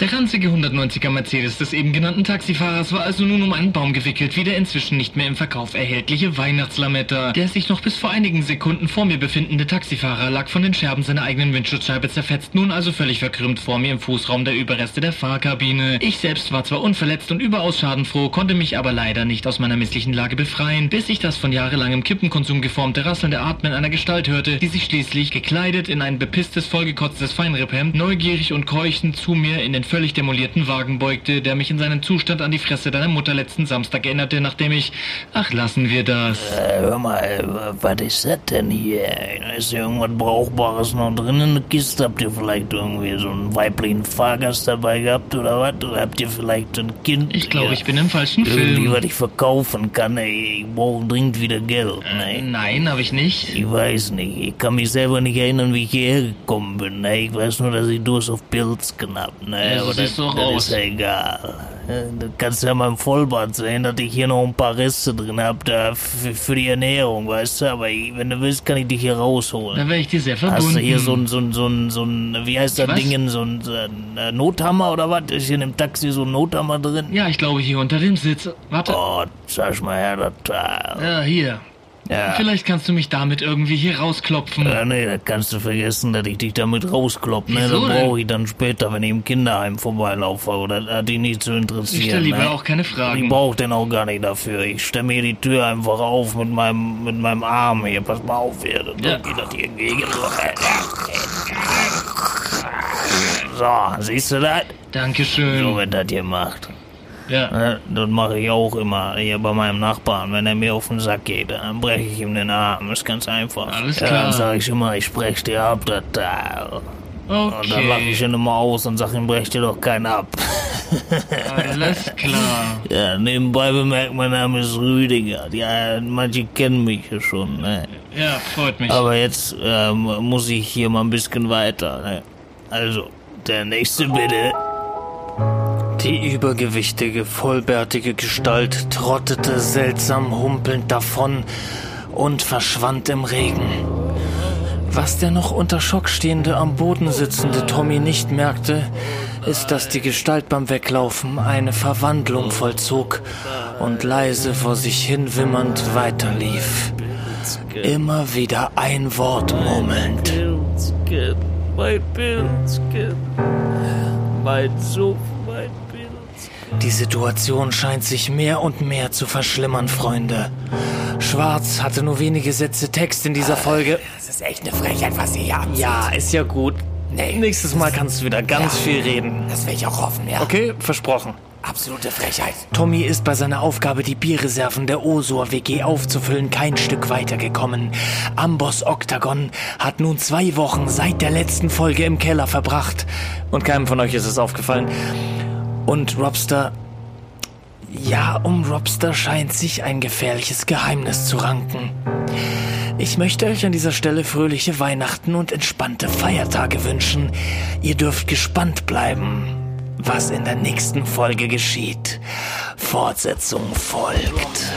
Der ranzige 190er Mercedes des eben genannten Taxifahrers war also nun um einen Baum gewickelt, wie der inzwischen nicht mehr im Verkauf erhältliche Weihnachtslametta. Der sich noch bis vor einigen Sekunden vor mir befindende Taxifahrer lag von den Scherben seiner eigenen Windschutzscheibe zerfetzt, nun also völlig verkrümmt vor mir im Fußraum der Überreste der Fahrkabine. Ich selbst war zwar unverletzt und überaus schadenfroh, konnte mich aber leider nicht aus meiner misslichen Lage befreien, bis ich das von jahrelangem Kippenkonsum geformte rasselnde Atmen einer Gestalt hörte, die sich schließlich, gekleidet in ein bepisstes, vollgekotztes Feinripphemd, neugierig und keuchend zu mir in den völlig demolierten Wagen beugte, der mich in seinen Zustand an die Fresse deiner Mutter letzten Samstag erinnerte, nachdem ich... Ach, lassen wir das. Äh, hör mal, was ist das denn hier? Ist ja irgendwas Brauchbares noch drin in der Kiste? Habt ihr vielleicht irgendwie so einen weiblichen Fahrgast dabei gehabt oder was? Oder habt ihr vielleicht ein Kind? Ich glaube, ich bin im falschen Irgendwie, Film. was ich verkaufen kann, ey. Ich brauche dringend wieder Geld, ne? Nein, habe ich nicht. Ich weiß nicht. Ich kann mich selber nicht erinnern, wie ich hierher gekommen bin. Ne? Ich weiß nur, dass ich Durst auf Pilz gehabt ne? Ja, Aber siehst das aus. ist egal. Du kannst ja mal im Vollbad sehen, dass ich hier noch ein paar Reste drin hab da für, die Ernährung, weißt du? Aber wenn du willst, kann ich dich hier rausholen. Da wäre ich dir sehr verbunden. Hast du hier so ein, so ein, so ein, so ein, wie heißt das Was? Ding, so ein, so ein äh, Nothammer oder was? Ist hier in dem Taxi so ein Nothammer drin? Ja, ich glaube hier unter dem Sitz. Warte. Oh, sag mal her, das Teil. Ja, hier. Ja. Vielleicht kannst du mich damit irgendwie hier rausklopfen. Ja, nee, das kannst du vergessen, dass ich dich damit rausklopp, ne? Wieso Das brauche ich dann später, wenn ich im Kinderheim vorbeilaufe, oder das hat dich nicht zu interessieren. Ich stelle lieber ne? auch keine Fragen. Ich brauche den auch gar nicht dafür. Ich stelle mir die Tür einfach auf mit meinem, mit meinem Arm hier. Pass mal auf hier. Dann Ja. ich das hier gegen. So, siehst du das? Dankeschön. So wird das gemacht. Ja. Ne, Das mache ich auch immer hier bei meinem Nachbarn. Wenn er mir auf den Sack geht, dann breche ich ihm den Arm. Das ist ganz einfach. Alles Ja, klar. dann sage ich immer, ich spreche dir ab, das Teil. Und dann lache ich Okay. ihn immer aus und sage ihm, brech dir doch keinen ab. Alles klar. Ja, nebenbei bemerkt, mein Name ist Rüdiger. Ja, manche kennen mich ja schon, ne? Ja, freut mich. Aber jetzt ähm, muss ich hier mal ein bisschen weiter, ne? Also, der nächste bitte. Die übergewichtige, vollbärtige Gestalt trottete seltsam humpelnd davon und verschwand im Regen. Was der noch unter Schock stehende, am Boden sitzende Tommy nicht merkte, ist, dass die Gestalt beim Weglaufen eine Verwandlung vollzog und leise vor sich hin wimmernd weiterlief. Immer wieder ein Wort murmelnd. Mein Pilzken. Mein Suff, mein Pilzken. Die Situation scheint sich mehr und mehr zu verschlimmern, Freunde. Schwarz hatte nur wenige Sätze Text in dieser Folge. Das ist echt eine Frechheit, was ihr hier abzieht. Ja, ist ja gut. Nee. Nächstes Mal kannst du wieder ganz viel reden. Das will ich auch hoffen, ja. Okay, versprochen. Absolute Frechheit. Tommy ist bei seiner Aufgabe, die Bierreserven der Osor WG aufzufüllen, kein Stück weitergekommen. Amboss Octagon hat nun zwei Wochen seit der letzten Folge im Keller verbracht. Und keinem von euch ist es aufgefallen. Und Robster. Ja, um Robster scheint sich ein gefährliches Geheimnis zu ranken. Ich möchte euch an dieser Stelle fröhliche Weihnachten und entspannte Feiertage wünschen. Ihr dürft gespannt bleiben, was in der nächsten Folge geschieht. Fortsetzung folgt.